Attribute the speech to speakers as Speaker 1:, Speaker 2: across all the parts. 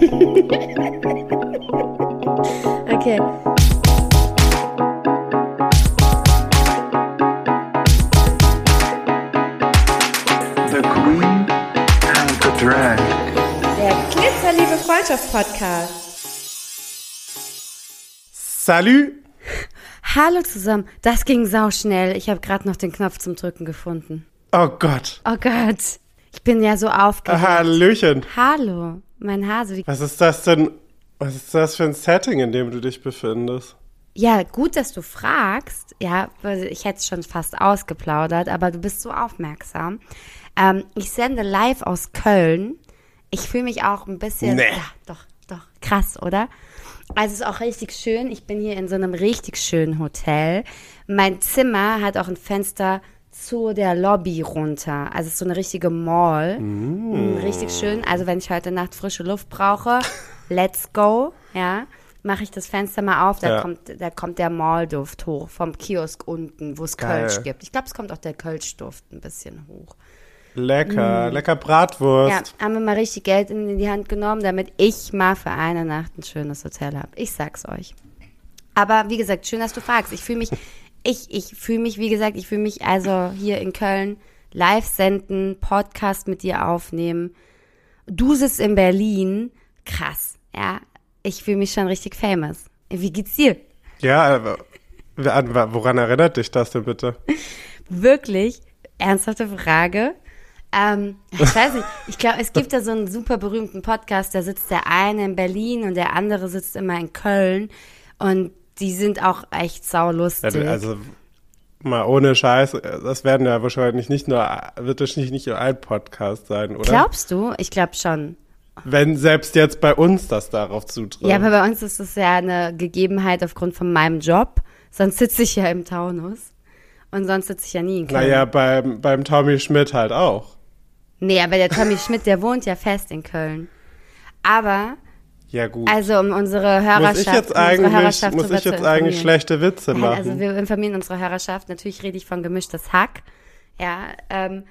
Speaker 1: Okay.
Speaker 2: The Queen and the Drag.
Speaker 1: Der Glitzerliebe Freundschaft-Podcast.
Speaker 3: Salut!
Speaker 1: Hallo zusammen. Das ging sauschnell. Ich habe gerade noch den Knopf zum Drücken gefunden.
Speaker 3: Oh Gott.
Speaker 1: Oh Gott. Ich bin ja so aufgeregt.
Speaker 3: Hallöchen.
Speaker 1: Hallo, mein Hase.
Speaker 3: Was ist das denn? Was ist das für ein Setting, in dem du dich befindest?
Speaker 1: ja, gut, dass du fragst. Ja, ich hätte es schon fast ausgeplaudert, aber du bist so aufmerksam. Ähm, ich sende live aus Köln. Ich fühle mich auch ein bisschen.
Speaker 3: Nee.
Speaker 1: Ja, doch, doch. Krass, oder? Also es ist auch richtig schön. Ich bin hier in so einem richtig schönen Hotel. Mein Zimmer hat auch ein Fenster zu der Lobby runter. Also es ist so eine richtige Mall. Mm. Richtig schön. Also wenn ich heute Nacht frische Luft brauche, let's go. Ja, mache ich das Fenster mal auf. Da
Speaker 3: Ja.
Speaker 1: kommt, da kommt der Mallduft hoch vom Kiosk unten, wo es. Kölsch gibt. Ich glaube, es kommt auch der Kölschduft ein bisschen hoch.
Speaker 3: Lecker, lecker Bratwurst.
Speaker 1: Mm. Ja, haben wir mal richtig Geld in die Hand genommen, damit ich mal für eine Nacht ein schönes Hotel habe. Ich sag's euch. Aber wie gesagt, schön, dass du fragst. Ich fühle mich, ich, ich fühle mich, wie gesagt, ich fühle mich also hier in Köln live senden, Podcast mit dir aufnehmen. Du sitzt in Berlin. Krass, ja. Ich fühle mich schon richtig famous. Wie geht's dir?
Speaker 3: Ja, aber an- woran erinnert dich das denn bitte?
Speaker 1: Wirklich? Ernsthafte Frage? Ähm, ich weiß nicht. Ich glaube, es gibt da so einen super berühmten Podcast, da sitzt der eine in Berlin und der andere sitzt immer in Köln. Und die sind auch echt saulustig.
Speaker 3: Also mal ohne Scheiß, das werden ja wahrscheinlich nicht nur, wird das nicht, nicht nur ein Podcast sein, oder?
Speaker 1: Glaubst du? Ich glaube schon.
Speaker 3: Wenn selbst jetzt bei uns das darauf zutrifft.
Speaker 1: Ja, aber bei uns ist das ja eine Gegebenheit aufgrund von meinem Job. Sonst sitze ich ja im Taunus. Und sonst sitze ich ja nie in Köln.
Speaker 3: naja, beim, beim Tommy Schmidt halt auch.
Speaker 1: Nee, aber der Tommy Schmidt, der wohnt ja fest in Köln. Aber,
Speaker 3: Ja, gut.
Speaker 1: also um unsere Hörerschaft,
Speaker 3: muss ich jetzt
Speaker 1: um
Speaker 3: eigentlich,
Speaker 1: Hörerschaft
Speaker 3: muss ich jetzt eigentlich schlechte Witze
Speaker 1: Nein,
Speaker 3: machen?
Speaker 1: also wir informieren unsere Hörerschaft. Natürlich rede ich von gemischtes Hack. Ja, ähm,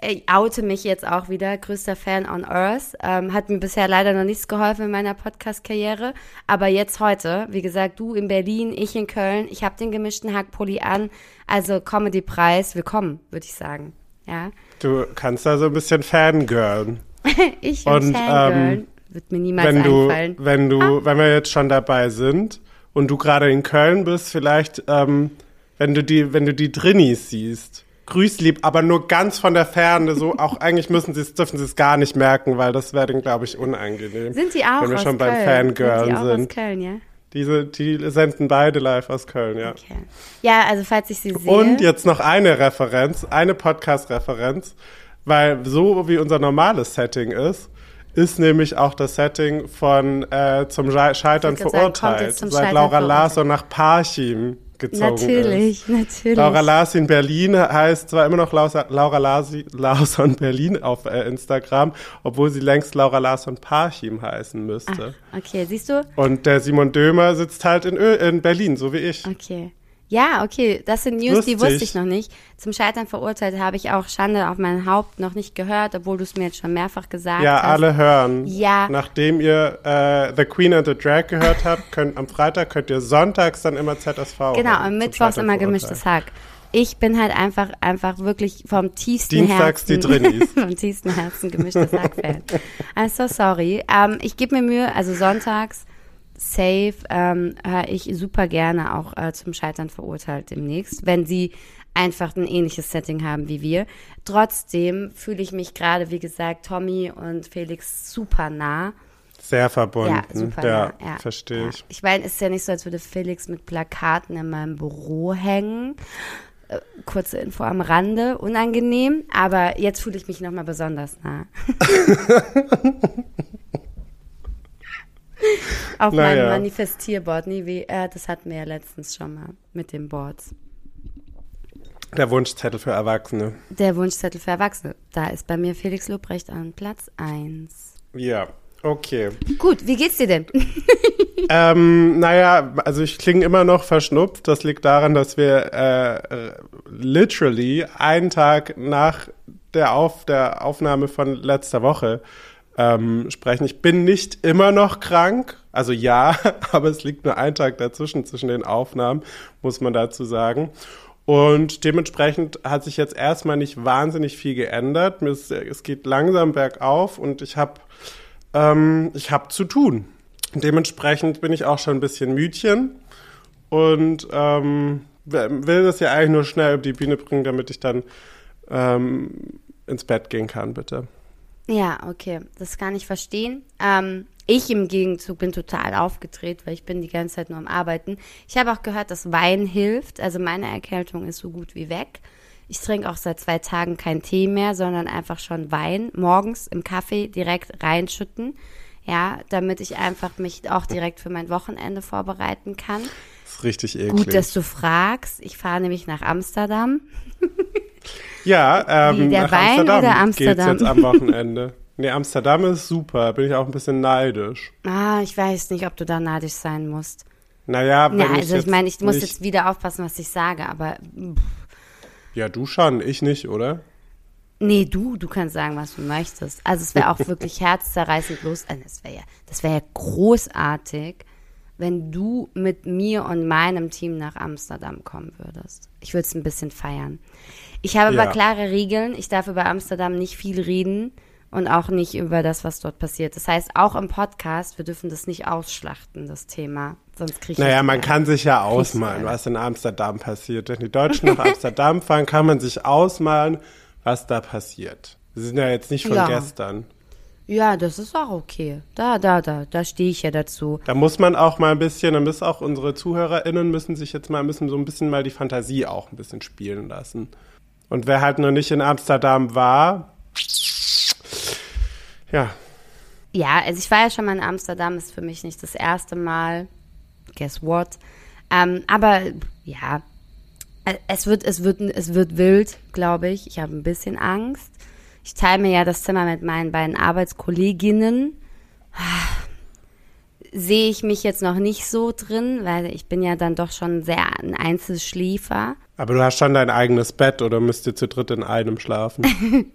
Speaker 1: ich oute mich jetzt auch wieder. Größter Fan on Earth. Ähm, hat mir bisher leider noch nichts geholfen in meiner Podcast-Karriere. Aber jetzt heute, wie gesagt, du in Berlin, ich in Köln. Ich habe den gemischten Hack-Pulli an. Also Comedy-Preis, willkommen, würde ich sagen. Ja,
Speaker 3: Du kannst da so ein bisschen fangirlen.
Speaker 1: ich
Speaker 3: Und,
Speaker 1: und Fangirl.
Speaker 3: ähm,
Speaker 1: Wird mir niemals
Speaker 3: wenn du,
Speaker 1: einfallen. Ah.
Speaker 3: wenn du, wenn wir jetzt schon dabei sind und du gerade in Köln bist, vielleicht, ähm, wenn du die, wenn du die Drinnies siehst, grüß lieb, aber nur ganz von der Ferne, so auch eigentlich müssen sie es, dürfen sie es gar nicht merken, weil das wäre dann, glaube ich, unangenehm.
Speaker 1: Sind die auch
Speaker 3: Wenn wir
Speaker 1: aus
Speaker 3: schon beim
Speaker 1: Köln?
Speaker 3: Fangirl
Speaker 1: sind. Die auch
Speaker 3: sind.
Speaker 1: aus Köln, ja?
Speaker 3: Diese, die senden beide live aus Köln, ja.
Speaker 1: Okay. Ja, also falls ich sie sehe.
Speaker 3: Und jetzt noch eine Referenz, eine Podcast-Referenz, weil so wie unser normales Setting ist, ist nämlich auch das Setting von äh, zum Schei- Scheitern
Speaker 1: sagen,
Speaker 3: verurteilt,
Speaker 1: zum
Speaker 3: seit Laura. Larsson nach Parchim gezogen ist.
Speaker 1: Natürlich, natürlich.
Speaker 3: Laura Larsson Berlin heißt zwar immer noch Laura, Laura Larsi, Larsson Berlin auf äh, Instagram, obwohl sie längst Laura Larsson Parchim heißen müsste.
Speaker 1: Okay, siehst du?
Speaker 3: Und der Simon Dömer sitzt halt in, Ö in Berlin, so wie ich.
Speaker 1: Okay. Ja, okay, das sind News, die
Speaker 3: Lustig.
Speaker 1: wusste ich noch nicht. Zum Scheitern verurteilt habe ich auch Schande auf mein Haupt noch nicht gehört, obwohl du es mir jetzt schon mehrfach gesagt
Speaker 3: Ja,
Speaker 1: hast.
Speaker 3: alle hören.
Speaker 1: Ja.
Speaker 3: Nachdem ihr äh, The Queen and the Drag gehört habt, könnt am Freitag könnt ihr sonntags dann immer ZSV.
Speaker 1: Genau,
Speaker 3: zum
Speaker 1: Mittwochs immer gemischtes Hack. Ich bin halt einfach, einfach wirklich vom tiefsten
Speaker 3: Dienstags die
Speaker 1: Herzen,
Speaker 3: Drinnies.
Speaker 1: vom tiefsten Herzen gemischtes Hack-Fan. I'm so sorry. Ähm, ich gebe mir Mühe, also sonntags, safe, ähm, höre ich super gerne auch äh, zum Scheitern verurteilt demnächst, wenn sie einfach ein ähnliches Setting haben wie wir. Trotzdem fühle ich mich gerade, wie gesagt, Tommy und Felix super nah.
Speaker 3: Sehr verbunden.
Speaker 1: Ja, super.
Speaker 3: ja,
Speaker 1: nah, ja,
Speaker 3: verstehe
Speaker 1: ja.
Speaker 3: ich.
Speaker 1: Ich meine, es ist ja nicht so, als würde Felix mit Plakaten in meinem Büro hängen. Äh, Kurze Info am Rande, unangenehm, aber jetzt fühle ich mich nochmal besonders nah. Auf
Speaker 3: Naja.
Speaker 1: meinem Manifestierboard, nie wie, äh, das hatten wir ja letztens schon mal mit den Boards.
Speaker 3: Der Wunschzettel für Erwachsene.
Speaker 1: Der Wunschzettel für Erwachsene. Da ist bei mir Felix Lobrecht an Platz 1.
Speaker 3: Ja, okay.
Speaker 1: Gut, wie geht's dir denn?
Speaker 3: ähm, naja, also ich klinge immer noch verschnupft. Das liegt daran, dass wir äh, literally einen Tag nach der, Auf der Aufnahme von letzter Woche ähm, sprechen. Ich bin nicht immer noch krank, also ja, aber es liegt nur ein Tag dazwischen, zwischen den Aufnahmen, muss man dazu sagen. Und dementsprechend hat sich jetzt erstmal nicht wahnsinnig viel geändert. Es geht langsam bergauf und ich habe ähm, ich hab zu tun. Dementsprechend bin ich auch schon ein bisschen müdchen und ähm, will das ja eigentlich nur schnell über die Bühne bringen, damit ich dann ähm, ins Bett gehen kann, bitte.
Speaker 1: Ja, okay, das kann ich verstehen. Ähm, ich im Gegenzug bin total aufgedreht, weil ich bin die ganze Zeit nur am Arbeiten. Ich habe auch gehört, dass Wein hilft. Also meine Erkältung ist so gut wie weg. Ich trinke auch seit zwei Tagen keinen Tee mehr, sondern einfach schon Wein morgens im Kaffee direkt reinschütten. Ja, damit ich einfach mich auch direkt für mein Wochenende vorbereiten kann.
Speaker 3: Richtig eklig.
Speaker 1: Gut, dass du fragst. Ich fahre nämlich nach Amsterdam.
Speaker 3: Ja, ähm,
Speaker 1: Wie, der
Speaker 3: nach
Speaker 1: Wein
Speaker 3: Amsterdam
Speaker 1: oder Amsterdam?
Speaker 3: geht's jetzt am Wochenende. nee, Amsterdam ist super, bin ich auch ein bisschen neidisch.
Speaker 1: Ah, ich weiß nicht, ob du da neidisch sein musst.
Speaker 3: Naja, wenn
Speaker 1: Ja,
Speaker 3: ich
Speaker 1: also ich
Speaker 3: jetzt
Speaker 1: meine, ich muss
Speaker 3: nicht,
Speaker 1: jetzt wieder aufpassen, was ich sage, aber pff,
Speaker 3: Ja, du schon, ich nicht, oder?
Speaker 1: nee, du, du kannst sagen, was du möchtest. Also es wäre auch wirklich herzzerreißend los. Also das wäre ja, das wäre ja großartig, wenn du mit mir und meinem Team nach Amsterdam kommen würdest. Ich würde es ein bisschen feiern. Ich habe
Speaker 3: Ja.
Speaker 1: aber klare Regeln. Ich darf über Amsterdam nicht viel reden und auch nicht über das, was dort passiert. Das heißt, auch im Podcast, wir dürfen das nicht ausschlachten, das Thema. Sonst kriege ich
Speaker 3: Naja, man kann sich ja ausmalen, was in Amsterdam passiert. Wenn die Deutschen nach Amsterdam fahren, kann man sich ausmalen, was da passiert. Sie sind ja jetzt nicht von
Speaker 1: Ja.
Speaker 3: gestern.
Speaker 1: Ja, das ist auch okay. Da, da, da, da stehe ich ja dazu.
Speaker 3: Da muss man auch mal ein bisschen, da müssen auch unsere ZuhörerInnen müssen sich jetzt mal, müssen so ein bisschen mal die Fantasie auch ein bisschen spielen lassen. Und wer halt noch nicht in Amsterdam war, ja,
Speaker 1: Ja, also ich war ja schon mal in Amsterdam, ist für mich nicht das erste Mal. Guess what? Ähm, aber ja, äh, es wird, es wird, es wird wild, glaube ich. Ich habe ein bisschen Angst. Ich teile mir ja das Zimmer mit meinen beiden Arbeitskolleginnen. Sehe ich mich jetzt noch nicht so drin, weil ich bin ja dann doch schon sehr ein Einzelschläfer.
Speaker 3: Aber du hast schon dein eigenes Bett oder müsst ihr zu dritt in einem schlafen?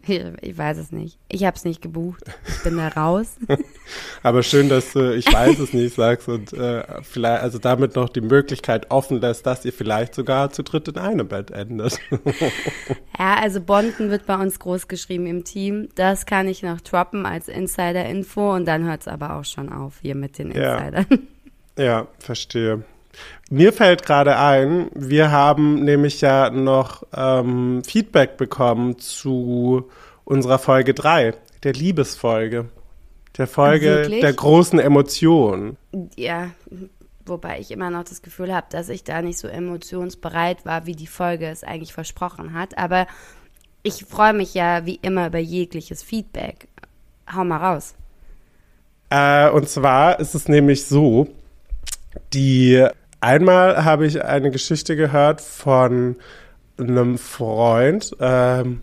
Speaker 1: Ich, weiß es nicht. Ich habe es nicht gebucht. Ich bin da raus.
Speaker 3: Aber schön, dass du, ich weiß es nicht, sagst und äh, vielleicht, also damit noch die Möglichkeit offen lässt, dass ihr vielleicht sogar zu dritt in einem Bett endet.
Speaker 1: Ja, also Bonden wird bei uns groß geschrieben im Team. Das kann ich noch droppen als Insider-Info und dann hört es aber auch schon auf hier mit den
Speaker 3: Ja.
Speaker 1: Insidern.
Speaker 3: ja, verstehe. Mir fällt gerade ein, wir haben nämlich ja noch ähm, Feedback bekommen zu unserer Folge 3, der Liebesfolge. Der Folge
Speaker 1: Wirklich?
Speaker 3: der großen Emotionen.
Speaker 1: Ja, wobei ich immer noch das Gefühl habe, dass ich da nicht so emotionsbereit war, wie die Folge es eigentlich versprochen hat. Aber ich freue mich ja wie immer über jegliches Feedback. Hau mal raus.
Speaker 3: Äh, und zwar ist es nämlich so, die einmal habe ich eine Geschichte gehört von einem Freund, ähm,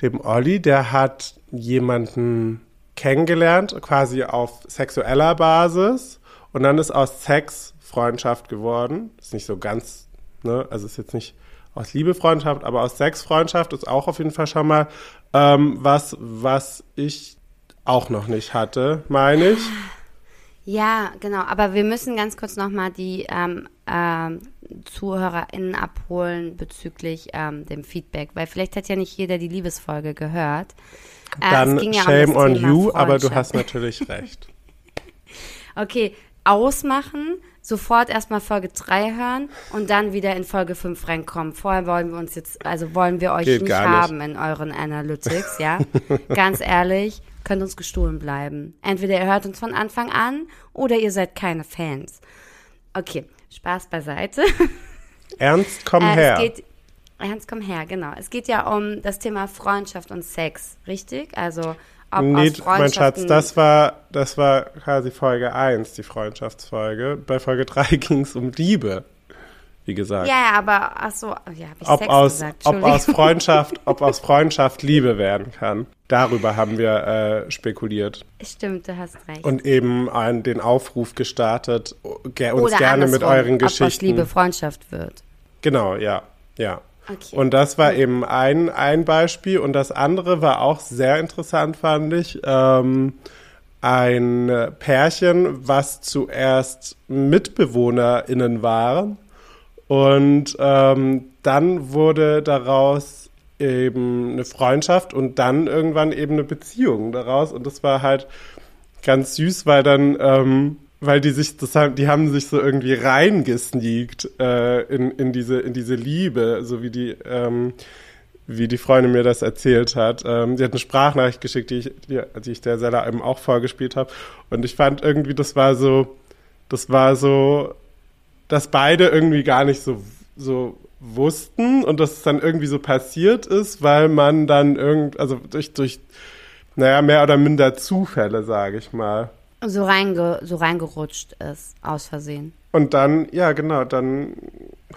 Speaker 3: dem Olli, der hat jemanden kennengelernt, quasi auf sexueller Basis. Und dann ist aus Sex Freundschaft geworden. Ist nicht so ganz, ne, also ist jetzt nicht aus Liebe Freundschaft, aber aus Sex Freundschaft ist auch auf jeden Fall schon mal ähm, was, was ich auch noch nicht hatte, meine ich.
Speaker 1: Ja, genau. Aber wir müssen ganz kurz nochmal die ähm, ähm, ZuhörerInnen abholen bezüglich ähm, dem Feedback, weil vielleicht hat ja nicht jeder die Liebesfolge gehört. Äh,
Speaker 3: Dann
Speaker 1: ja um
Speaker 3: shame
Speaker 1: das
Speaker 3: on
Speaker 1: Thema
Speaker 3: you, aber du hast natürlich recht.
Speaker 1: Okay, ausmachen, sofort erstmal Folge 3 hören und dann wieder in Folge 5 reinkommen. Vorher wollen wir uns jetzt, also wollen wir euch nicht
Speaker 3: nicht.
Speaker 1: haben in euren Analytics, ja? Ganz ehrlich, könnt uns gestohlen bleiben. Entweder ihr hört uns von Anfang an oder ihr seid keine Fans. Okay, Spaß beiseite.
Speaker 3: Ernst, komm
Speaker 1: Äh,
Speaker 3: her.
Speaker 1: Geht, Ernst, komm her, genau. Es geht ja um das Thema Freundschaft und Sex, richtig? Also ob
Speaker 3: Nee, mein Schatz, das war, das war quasi Folge 1, die Freundschaftsfolge. Bei Folge 3 ging es um Liebe, wie gesagt.
Speaker 1: Ja, aber ach so, ja, habe ich
Speaker 3: ob,
Speaker 1: Sex
Speaker 3: aus,
Speaker 1: gesagt.
Speaker 3: ob aus. Freundschaft, ob aus Freundschaft Liebe werden kann. Darüber haben wir äh, spekuliert
Speaker 1: Stimmt, du hast recht.
Speaker 3: und eben einen, den Aufruf gestartet, ge uns
Speaker 1: Oder
Speaker 3: gerne mit euren
Speaker 1: ob aus
Speaker 3: Geschichten.
Speaker 1: Liebe Freundschaft wird.
Speaker 3: Genau, ja, ja.
Speaker 1: Okay.
Speaker 3: Und das war eben ein, ein Beispiel. Und das andere war auch sehr interessant, fand ich. Ähm, ein Pärchen, was zuerst MitbewohnerInnen waren. Und ähm, dann wurde daraus eben eine Freundschaft und dann irgendwann eben eine Beziehung daraus. Und das war halt ganz süß, weil dann, ähm, weil die sich, das haben, die haben sich so irgendwie reingesneakt äh, in, in diese, in diese Liebe, so wie die, ähm, wie die Freundin mir das erzählt hat. Ähm, die hat eine Sprachnachricht geschickt, die ich, die, die ich der Sella eben auch vorgespielt habe. Und ich fand irgendwie, das war so, das war so, dass beide irgendwie gar nicht so, so wussten und dass es dann irgendwie so passiert ist, weil man dann irgend, also durch, durch, naja, mehr oder minder Zufälle, sage ich mal.
Speaker 1: So, reinge, so reingerutscht ist, aus Versehen.
Speaker 3: Und dann, ja, genau, dann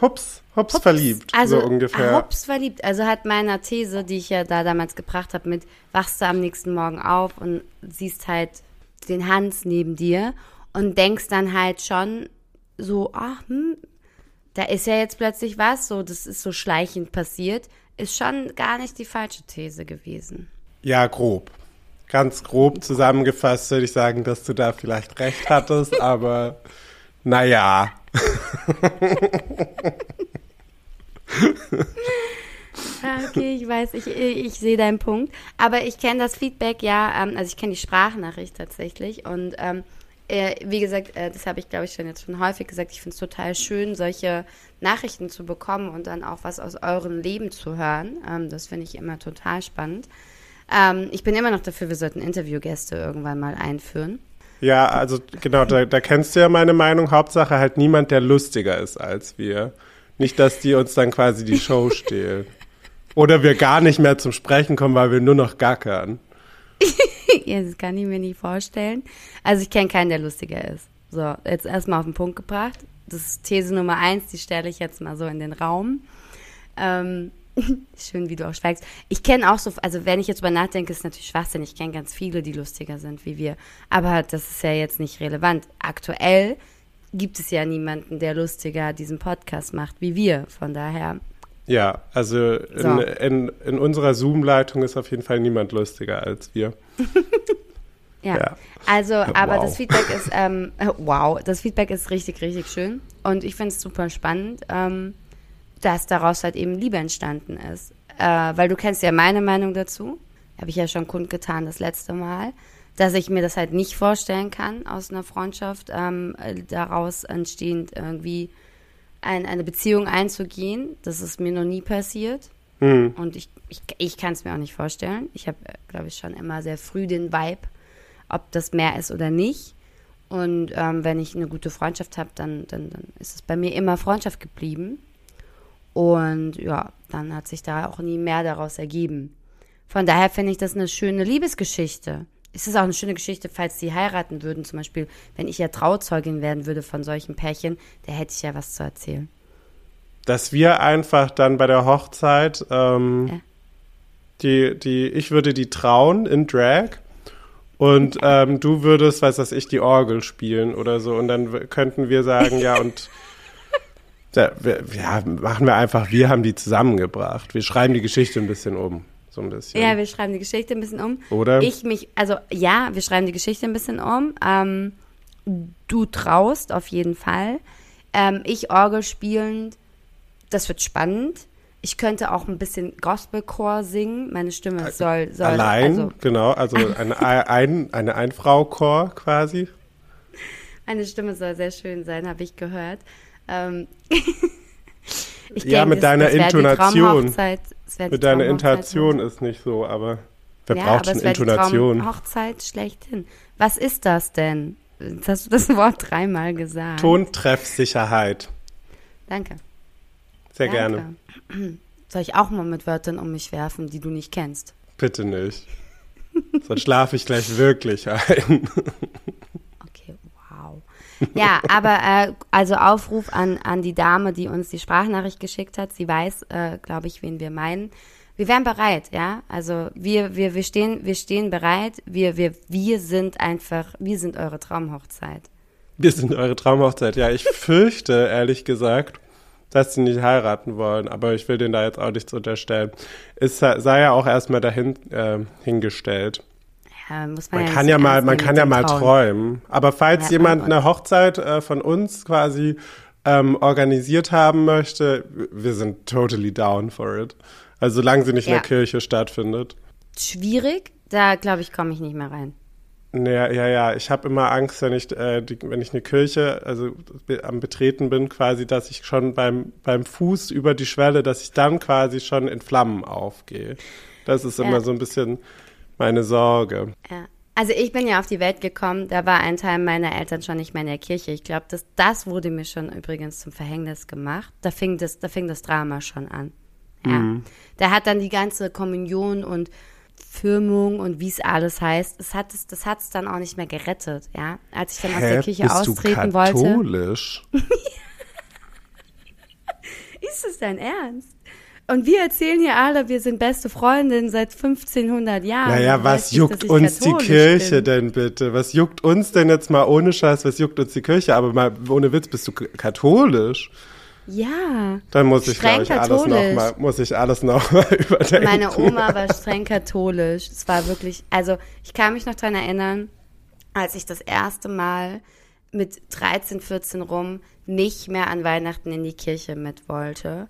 Speaker 3: hups, hups, verliebt,
Speaker 1: Also
Speaker 3: so ungefähr.
Speaker 1: Hops verliebt. Also hat meiner These, die ich ja da damals gebracht habe, mit wachst du am nächsten Morgen auf und siehst halt den Hans neben dir und denkst dann halt schon so, ach, hm, da ist ja jetzt plötzlich was, so, das ist so schleichend passiert, ist schon gar nicht die falsche These gewesen.
Speaker 3: Ja, grob. Ganz grob zusammengefasst würde ich sagen, dass du da vielleicht recht hattest, aber naja.
Speaker 1: Okay, ich weiß, ich, ich sehe deinen Punkt. Aber ich kenne das Feedback ja, ähm, also ich kenne die Sprachnachricht tatsächlich. Und ähm, äh, wie gesagt, äh, das habe ich, glaube ich, schon jetzt schon häufig gesagt, ich finde es total schön, solche Nachrichten zu bekommen und dann auch was aus eurem Leben zu hören. Ähm, das finde ich immer total spannend. Ähm, ich bin immer noch dafür, wir sollten Interviewgäste irgendwann mal einführen.
Speaker 3: Ja, also genau, da, da kennst du ja meine Meinung. Hauptsache halt niemand, der lustiger ist als wir. Nicht, dass die uns dann quasi die Show stehlen. Oder wir gar nicht mehr zum Sprechen kommen, weil wir nur noch gackern.
Speaker 1: das kann ich mir nicht vorstellen. Also ich kenne keinen, der lustiger ist. So, jetzt erstmal auf den Punkt gebracht. Das ist These Nummer eins, die stelle ich jetzt mal so in den Raum. Ähm, schön, wie du auch schweigst. Ich kenne auch so, also wenn ich jetzt drüber nachdenke, ist natürlich Schwachsinn. Ich kenne ganz viele, die lustiger sind wie wir. Aber das ist ja jetzt nicht relevant. Aktuell gibt es ja niemanden, der lustiger diesen Podcast macht wie wir. Von daher,
Speaker 3: Ja, also in,
Speaker 1: So.
Speaker 3: in, in unserer Zoom-Leitung ist auf jeden Fall niemand lustiger als wir.
Speaker 1: Ja.
Speaker 3: Ja.
Speaker 1: Also, aber
Speaker 3: Wow.
Speaker 1: das Feedback ist, ähm, äh, wow, das Feedback ist richtig, richtig schön. Und ich finde es super spannend, ähm, dass daraus halt eben Liebe entstanden ist. Äh, weil du kennst ja meine Meinung dazu. Habe ich ja schon kundgetan das letzte Mal. Dass ich mir das halt nicht vorstellen kann, aus einer Freundschaft ähm, äh, daraus entstehend irgendwie ein, eine Beziehung einzugehen. Das ist mir noch nie passiert.
Speaker 3: Hm.
Speaker 1: Und ich, ich, ich kann es mir auch nicht vorstellen. Ich habe, glaube ich, schon immer sehr früh den Vibe, ob das mehr ist oder nicht. Und ähm, wenn ich eine gute Freundschaft habe, dann, dann, dann ist es bei mir immer Freundschaft geblieben. Und ja, dann hat sich da auch nie mehr daraus ergeben. Von daher finde ich das eine schöne Liebesgeschichte. Es ist auch eine schöne Geschichte, falls sie heiraten würden. Zum Beispiel, wenn ich ja Trauzeugin werden würde von solchen Pärchen, da hätte ich ja was zu erzählen.
Speaker 3: Dass wir einfach dann bei der Hochzeit, ähm,
Speaker 1: Ja.
Speaker 3: die, die, ich würde die trauen in Drag und ähm, du würdest, weiß was ich, die Orgel spielen oder so und dann könnten wir sagen, ja und ja, wir, ja, machen wir einfach, wir haben die zusammengebracht. Wir schreiben die Geschichte ein bisschen um, so ein bisschen.
Speaker 1: Ja, wir schreiben die Geschichte ein bisschen um.
Speaker 3: Oder?
Speaker 1: Ich mich, also ja, wir schreiben die Geschichte ein bisschen um. Ähm, du traust auf jeden Fall. Ähm, ich Orgel spielend, das wird spannend. Ich könnte auch ein bisschen Gospelchor singen. Meine Stimme soll, soll
Speaker 3: Allein,
Speaker 1: also
Speaker 3: genau, also eine, ein, eine Einfrau-Chor quasi.
Speaker 1: meine Stimme soll sehr schön sein, habe ich gehört. Ähm, ich
Speaker 3: Ja, mit
Speaker 1: es-
Speaker 3: deiner
Speaker 1: wär die
Speaker 3: Intonation.
Speaker 1: Traumhochzeit- es wär die
Speaker 3: Mit deiner
Speaker 1: Traumhochzeit.
Speaker 3: Intonation ist nicht so, aber wer
Speaker 1: ja,
Speaker 3: braucht schon Intonation?
Speaker 1: Traumhochzeit schlechthin. Was ist das denn? Jetzt hast du das Wort dreimal gesagt.
Speaker 3: Tontreffsicherheit.
Speaker 1: Danke.
Speaker 3: Sehr
Speaker 1: Danke.
Speaker 3: gerne.
Speaker 1: Soll ich auch mal mit Wörtern um mich werfen, die du nicht kennst?
Speaker 3: Bitte nicht. Sonst schlafe ich gleich wirklich ein.
Speaker 1: Ja, aber äh, also Aufruf an, an die Dame, die uns die Sprachnachricht geschickt hat. Sie weiß, äh, glaube ich, wen wir meinen. Wir wären bereit, ja. Also wir, wir, wir stehen, wir stehen bereit. Wir, wir, wir sind einfach, wir sind eure Traumhochzeit.
Speaker 3: Wir sind eure Traumhochzeit. Ja, ich fürchte, ehrlich gesagt, dass sie nicht heiraten wollen, aber ich will denen da jetzt auch nichts unterstellen. Es sei sei ja auch erstmal dahin äh, hingestellt.
Speaker 1: Ja, muss man,
Speaker 3: Man
Speaker 1: ja
Speaker 3: kann ja mal, man kann ja mal träumen. Aber falls
Speaker 1: Ja,
Speaker 3: jemand eine Hochzeit äh, von uns quasi ähm, organisiert haben möchte, wir sind totally down for it. Also solange sie nicht in
Speaker 1: Ja.
Speaker 3: der Kirche stattfindet.
Speaker 1: Schwierig, da glaube ich, komme ich nicht mehr rein.
Speaker 3: Ja, ja, ja. Ich habe immer Angst, wenn ich, äh, die, wenn ich eine Kirche, also be- am Betreten bin, quasi, dass ich schon beim, beim Fuß über die Schwelle, dass ich dann quasi schon in Flammen aufgehe. Das ist immer
Speaker 1: Ja.
Speaker 3: so ein bisschen meine Sorge.
Speaker 1: Ja. Also ich bin ja auf die Welt gekommen, da war ein Teil meiner Eltern schon nicht mehr in der Kirche. Ich glaube, das, das wurde mir schon übrigens zum Verhängnis gemacht. Da fing das, da fing das Drama schon an. Ja. Da hat dann die ganze Kommunion und Firmung und wie es alles heißt, es hat es, das hat es dann auch nicht mehr gerettet, ja. Als ich dann aus der Kirche
Speaker 3: Bist
Speaker 1: austreten
Speaker 3: du
Speaker 1: wollte.
Speaker 3: katholisch?
Speaker 1: Ist es dein Ernst? Und wir erzählen hier alle, wir sind beste Freundinnen seit 1500 Jahren.
Speaker 3: Naja, was juckt
Speaker 1: ich
Speaker 3: uns die Kirche
Speaker 1: bin.
Speaker 3: denn bitte? Was juckt uns denn jetzt mal ohne Scheiß? Was juckt uns die Kirche? Aber mal ohne Witz, bist du katholisch?
Speaker 1: Ja.
Speaker 3: Dann muss ich, glaube ich, alles noch
Speaker 1: katholisch.
Speaker 3: mal, muss ich alles noch mal überdenken.
Speaker 1: Meine Oma war streng katholisch. Es war wirklich, also ich kann mich noch dran erinnern, als ich das erste Mal mit 13, 14 rum nicht mehr an Weihnachten in die Kirche mit wollte.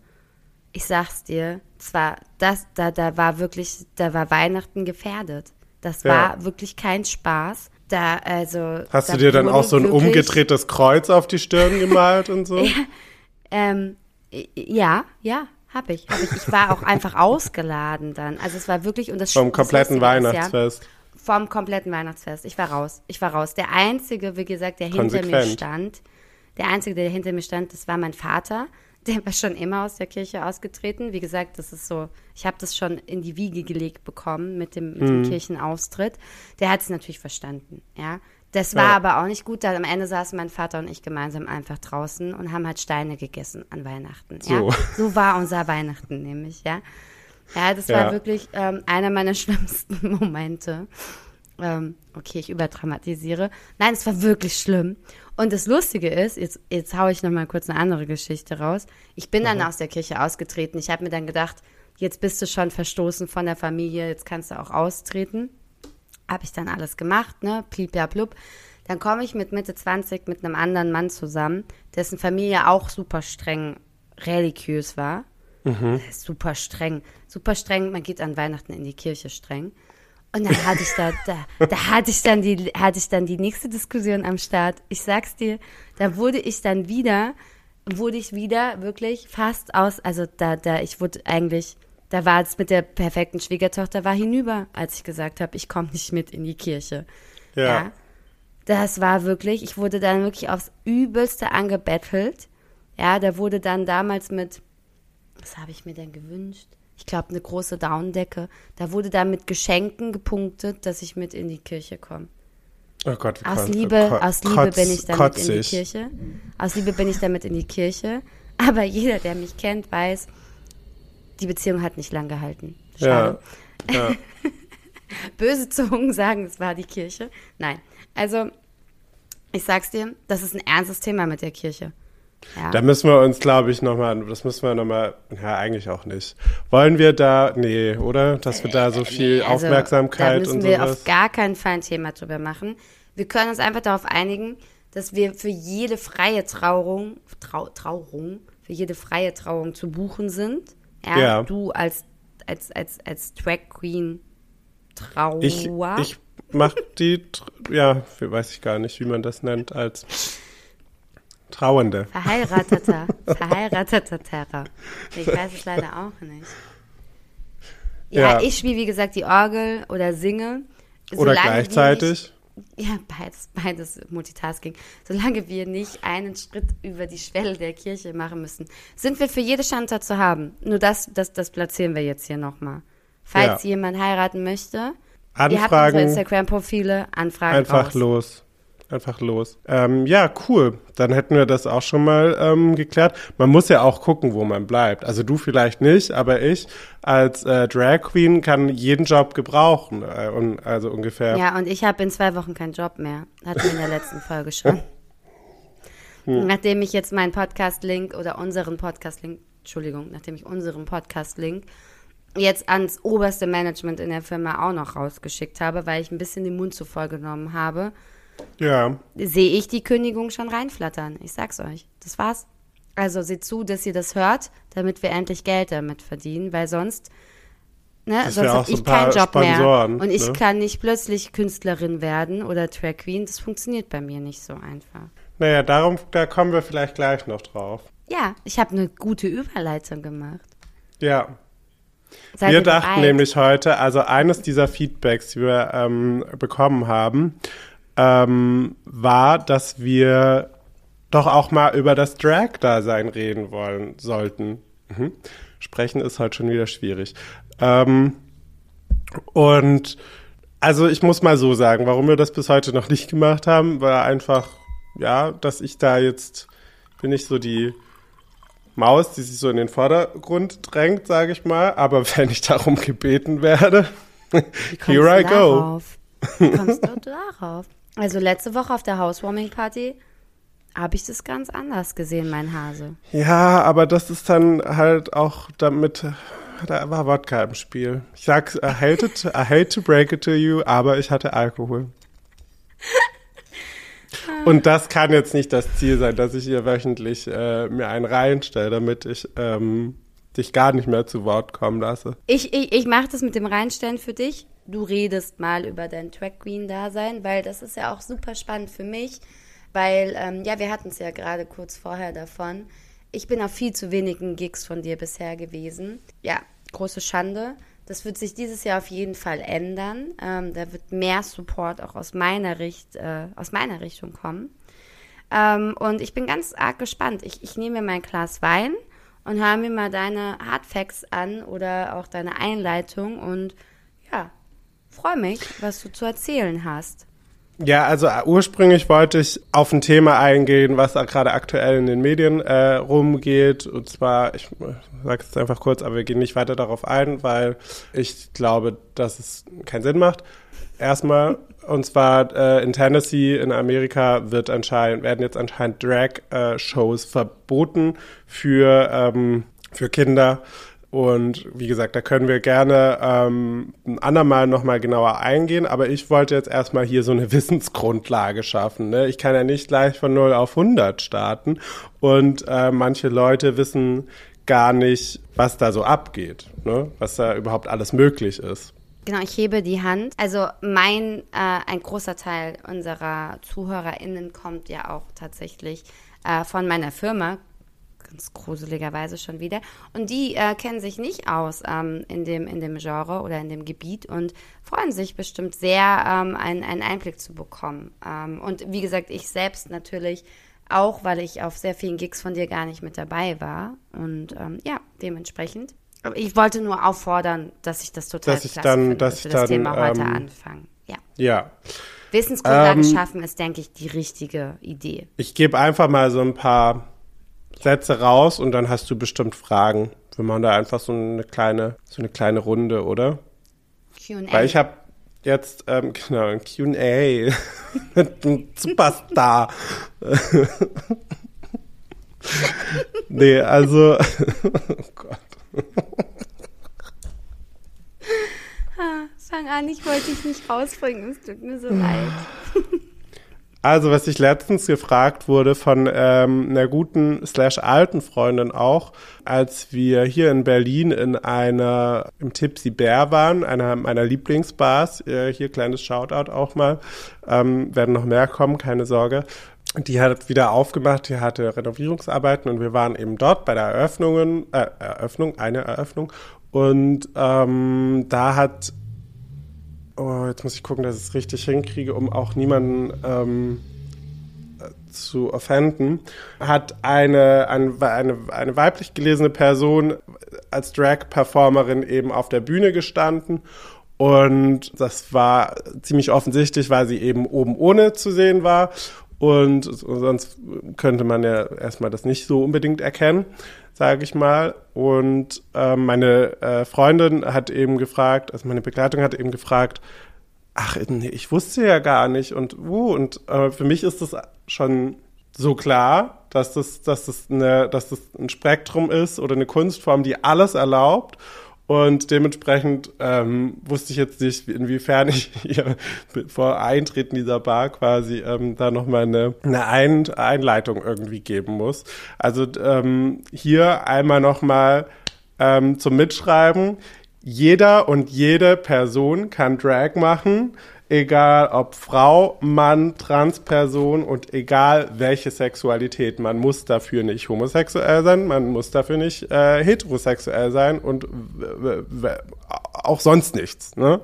Speaker 1: Ich sag's dir, zwar das, da, da war wirklich, da war Weihnachten gefährdet. Das
Speaker 3: Ja.
Speaker 1: war wirklich kein Spaß. Da, also.
Speaker 3: Hast
Speaker 1: da
Speaker 3: du dir dann auch so ein umgedrehtes Kreuz auf die Stirn gemalt und so?
Speaker 1: Ähm, i- ja, ja, hab ich, hab ich. Ich war auch einfach ausgeladen dann. Also es war wirklich und das
Speaker 3: Vom kompletten
Speaker 1: ja,
Speaker 3: Weihnachtsfest.
Speaker 1: vom kompletten Weihnachtsfest. Ich war raus. Ich war raus. Der einzige, wie gesagt, der hinter mir
Speaker 3: Konsequent.
Speaker 1: stand, der einzige, der hinter mir stand, das war mein Vater. Der war schon immer aus der Kirche ausgetreten. Wie gesagt, das ist so, ich habe das schon in die Wiege gelegt bekommen mit dem, mit
Speaker 3: Mhm.
Speaker 1: dem Kirchenaustritt. Der hat es natürlich verstanden, ja. Das war
Speaker 3: Ja.
Speaker 1: aber auch nicht gut. Da am Ende saßen mein Vater und ich gemeinsam einfach draußen und haben halt Steine gegessen an Weihnachten. Ja?
Speaker 3: So.
Speaker 1: so war unser Weihnachten nämlich, ja. Ja, das
Speaker 3: Ja.
Speaker 1: war wirklich ähm, einer meiner schlimmsten Momente. Ähm, okay, ich überdramatisiere. Nein, es war wirklich schlimm. Und das Lustige ist, jetzt, jetzt haue ich noch mal kurz eine andere Geschichte raus. Ich bin dann aus der Kirche ausgetreten. Ich habe mir dann gedacht, jetzt bist du schon verstoßen von der Familie, jetzt kannst du auch austreten. Habe ich dann alles gemacht, ne? Blub. Dann komme ich mit Mitte 20 mit einem anderen Mann zusammen, dessen Familie auch super streng religiös war. Super streng. Super streng, man geht an Weihnachten in die Kirche streng. Und dann hatte ich da, da, da hatte ich dann die, hatte ich dann die nächste Diskussion am Start. Ich sag's dir, da wurde ich dann wieder, wurde ich wieder wirklich fast aus, also da, da, ich wurde eigentlich, da war es mit der perfekten Schwiegertochter war hinüber, als ich gesagt habe, ich komme nicht mit in die Kirche.
Speaker 3: Ja.
Speaker 1: Das war wirklich, ich wurde dann wirklich aufs Übelste angebettelt. Ja, da wurde dann damals mit, was habe ich mir denn gewünscht? Ich glaube, eine große Daunendecke. Da wurde dann mit Geschenken gepunktet, dass ich mit in die Kirche komme.
Speaker 3: Oh Gott,
Speaker 1: Aus
Speaker 3: kon-
Speaker 1: Liebe,
Speaker 3: ko-
Speaker 1: aus Liebe
Speaker 3: kotz-
Speaker 1: bin ich damit in die
Speaker 3: kotzig.
Speaker 1: Kirche. Aus Liebe bin ich damit in die Kirche. Aber jeder, der mich kennt, weiß, die Beziehung hat nicht lang gehalten. Schade.
Speaker 3: Ja. ja.
Speaker 1: Böse Zungen sagen, es war die Kirche. Nein. Also, ich sag's dir, das ist ein ernstes Thema mit der Kirche. Ja.
Speaker 3: Da müssen wir uns, glaube ich, nochmal, das müssen wir nochmal, ja, eigentlich auch nicht. Wollen wir da, nee, oder? Dass wir da so viel
Speaker 1: Also,
Speaker 3: Aufmerksamkeit
Speaker 1: Da müssen
Speaker 3: und
Speaker 1: wir
Speaker 3: sowas.
Speaker 1: auf gar keinen Fall ein Thema drüber machen. Wir können uns einfach darauf einigen, dass wir für jede freie Trauung, Trau, Trauung, für jede freie Trauung zu buchen sind. Ja,
Speaker 3: Ja.
Speaker 1: Du als, als, als, als Drag Queen Trauer.
Speaker 3: Ich, ich mach die, ja, weiß ich gar nicht, wie man das nennt, als Trauernde.
Speaker 1: Verheirateter, verheirateter Terror. Ich weiß es leider auch nicht. Ja,
Speaker 3: Ja.
Speaker 1: ich spiele, wie gesagt, die Orgel oder singe.
Speaker 3: Oder gleichzeitig.
Speaker 1: Nicht, ja, beides, beides Multitasking. Solange wir nicht einen Schritt über die Schwelle der Kirche machen müssen, sind wir für jede Schanta zu haben. Nur das, das, das platzieren wir jetzt hier nochmal. Falls
Speaker 3: Ja.
Speaker 1: jemand heiraten möchte, ihr habt unsere
Speaker 3: Anfragen
Speaker 1: Instagram-Profile, Anfragen
Speaker 3: einfach
Speaker 1: raus.
Speaker 3: los. Einfach los. Ähm, ja, cool. Dann hätten wir das auch schon mal ähm, geklärt. Man muss ja auch gucken, wo man bleibt. Also du vielleicht nicht, aber ich als äh, Drag Queen kann jeden Job gebrauchen. Äh, und, also ungefähr.
Speaker 1: Ja, und ich habe in zwei Wochen keinen Job mehr. Hatten wir in der letzten Folge schon.
Speaker 3: Hm.
Speaker 1: Nachdem ich jetzt meinen Podcast-Link oder unseren Podcast-Link, Entschuldigung, nachdem ich unseren Podcast-Link jetzt ans oberste Management in der Firma auch noch rausgeschickt habe, weil ich ein bisschen den Mund zu voll genommen habe,
Speaker 3: Ja.
Speaker 1: sehe ich die Kündigung schon reinflattern. Ich sag's euch. Das war's. Also seht zu, dass ihr das hört, damit wir endlich Geld damit verdienen, weil sonst, ne,
Speaker 3: Das
Speaker 1: sonst habe ich keinen Job
Speaker 3: Sponsoren,
Speaker 1: mehr. Und ich
Speaker 3: ne?
Speaker 1: kann nicht plötzlich Künstlerin werden oder Drag Queen. Das funktioniert bei mir nicht so einfach.
Speaker 3: Naja, darum, da kommen wir vielleicht gleich noch drauf.
Speaker 1: Ja, ich habe eine gute Überleitung gemacht.
Speaker 3: Ja.
Speaker 1: Seid
Speaker 3: wir dachten
Speaker 1: bereit?
Speaker 3: nämlich heute, also eines dieser Feedbacks, die wir ähm, bekommen haben, ähm, war, dass wir doch auch mal über das Drag-Dasein reden wollen sollten. Mhm. Sprechen ist heute schon wieder schwierig. Ähm, und also ich muss mal so sagen, warum wir das bis heute noch nicht gemacht haben, war einfach, ja, dass ich da jetzt bin ich so die Maus, die sich so in den Vordergrund drängt, sage ich mal. Aber wenn ich darum gebeten werde, here I go.
Speaker 1: Wie kommst du darauf? Also letzte Woche auf der Housewarming Party habe ich das ganz anders gesehen, mein Hase.
Speaker 3: Ja, aber das ist dann halt auch damit, da war Wodka im Spiel. Ich sag's, I hate, it, I hate to break it to you, aber ich hatte Alkohol. Und das kann jetzt nicht das Ziel sein, dass ich hier wöchentlich äh, mir einen reinstelle, damit ich ähm, dich gar nicht mehr zu Wort kommen lasse.
Speaker 1: Ich, ich, ich mache das mit dem Reinstellen für dich. Du redest mal über dein Track Queen-Dasein, weil das ist ja auch super spannend für mich. Weil, ähm, ja, wir hatten es ja gerade kurz vorher davon. Ich bin auf viel zu wenigen Gigs von dir bisher gewesen. Ja, große Schande. Das wird sich dieses Jahr auf jeden Fall ändern. Ähm, da wird mehr Support auch aus meiner, Richt, äh, aus meiner Richtung kommen. Ähm, und ich bin ganz arg gespannt. Ich, ich nehme mir mein Glas Wein und höre mir mal deine Hardfacts an oder auch deine Einleitung und ja, freue mich, was du zu erzählen hast.
Speaker 3: Ja, also äh, ursprünglich wollte ich auf ein Thema eingehen, was gerade aktuell in den Medien äh, rumgeht. Und zwar, ich sage es einfach kurz, aber wir gehen nicht weiter darauf ein, weil ich glaube, dass es keinen Sinn macht. Erstmal, und zwar äh, in Tennessee in Amerika wird anscheinend, werden jetzt anscheinend Drag-Shows verboten für, ähm, für Kinder. Und wie gesagt, da können wir gerne ähm, ein andermal nochmal genauer eingehen, aber ich wollte jetzt erstmal hier so eine Wissensgrundlage schaffen. Ne? Ich kann ja nicht gleich von 0 auf 100 starten und äh, manche Leute wissen gar nicht, was da so abgeht, ne? was da überhaupt alles möglich ist.
Speaker 1: Genau, ich hebe die Hand. Also mein, äh, ein großer Teil unserer ZuhörerInnen kommt ja auch tatsächlich äh, von meiner Firma, ganz gruseligerweise schon wieder. Und die äh, kennen sich nicht aus ähm, in, dem, in dem Genre oder in dem Gebiet und freuen sich bestimmt sehr, ähm, einen, einen Einblick zu bekommen. Ähm, und wie gesagt, ich selbst natürlich auch, weil ich auf sehr vielen Gigs von dir gar nicht mit dabei war. Und ähm, ja, dementsprechend. Ich wollte nur auffordern, dass ich das total
Speaker 3: Dass ich dann-
Speaker 1: finde,
Speaker 3: dass
Speaker 1: dass wir das
Speaker 3: dann,
Speaker 1: Thema heute
Speaker 3: ähm,
Speaker 1: anfangen. Ja.
Speaker 3: Ja,
Speaker 1: Wissensgrundlagen
Speaker 3: ähm,
Speaker 1: schaffen ist, denke ich, die richtige Idee.
Speaker 3: ich gebe einfach mal so ein paar Sätze raus und dann hast du bestimmt Fragen. Wir machen da einfach so eine kleine, so eine kleine Runde, oder?
Speaker 1: Q&A.
Speaker 3: Weil ich habe jetzt, ähm, genau, ein Q&A mit einem Superstar. nee, also, oh Gott.
Speaker 1: Fang an, ich wollte dich nicht rausbringen, es tut mir so leid.
Speaker 3: Also, was ich letztens gefragt wurde von ähm, einer guten slash alten Freundin auch, als wir hier in Berlin in einer, im Tipsy Bear waren, einer meiner Lieblingsbars, äh, hier kleines Shoutout auch mal, ähm, werden noch mehr kommen, keine Sorge. Die hat wieder aufgemacht, die hatte Renovierungsarbeiten und wir waren eben dort bei der Eröffnungen, äh, Eröffnung, eine Eröffnung und ähm, da hat Oh, jetzt muss ich gucken, dass ich es richtig hinkriege, um auch niemanden ähm, äh, zu offenden, hat eine, eine, eine, eine weiblich gelesene Person als Drag-Performerin eben auf der Bühne gestanden. Und das war ziemlich offensichtlich, weil sie eben oben ohne zu sehen war. Und sonst könnte man ja erstmal das nicht so unbedingt erkennen, sage ich mal. Und äh, meine äh, Freundin hat eben gefragt, also meine Begleitung hat eben gefragt, ach, nee, ich wusste ja gar nicht. Und, uh, und äh, für mich ist das schon so klar, dass das, dass, das eine, dass das ein Spektrum ist oder eine Kunstform, die alles erlaubt. Und dementsprechend ähm, wusste ich jetzt nicht, inwiefern ich hier vor Eintreten dieser Bar quasi ähm, da nochmal eine, eine Ein Einleitung irgendwie geben muss. Also ähm, hier einmal nochmal ähm, zum Mitschreiben. Jeder und jede Person kann Drag machen egal ob Frau, Mann, Transperson und egal welche Sexualität. Man muss dafür nicht homosexuell sein, man muss dafür nicht äh, heterosexuell sein und auch sonst nichts. Ne?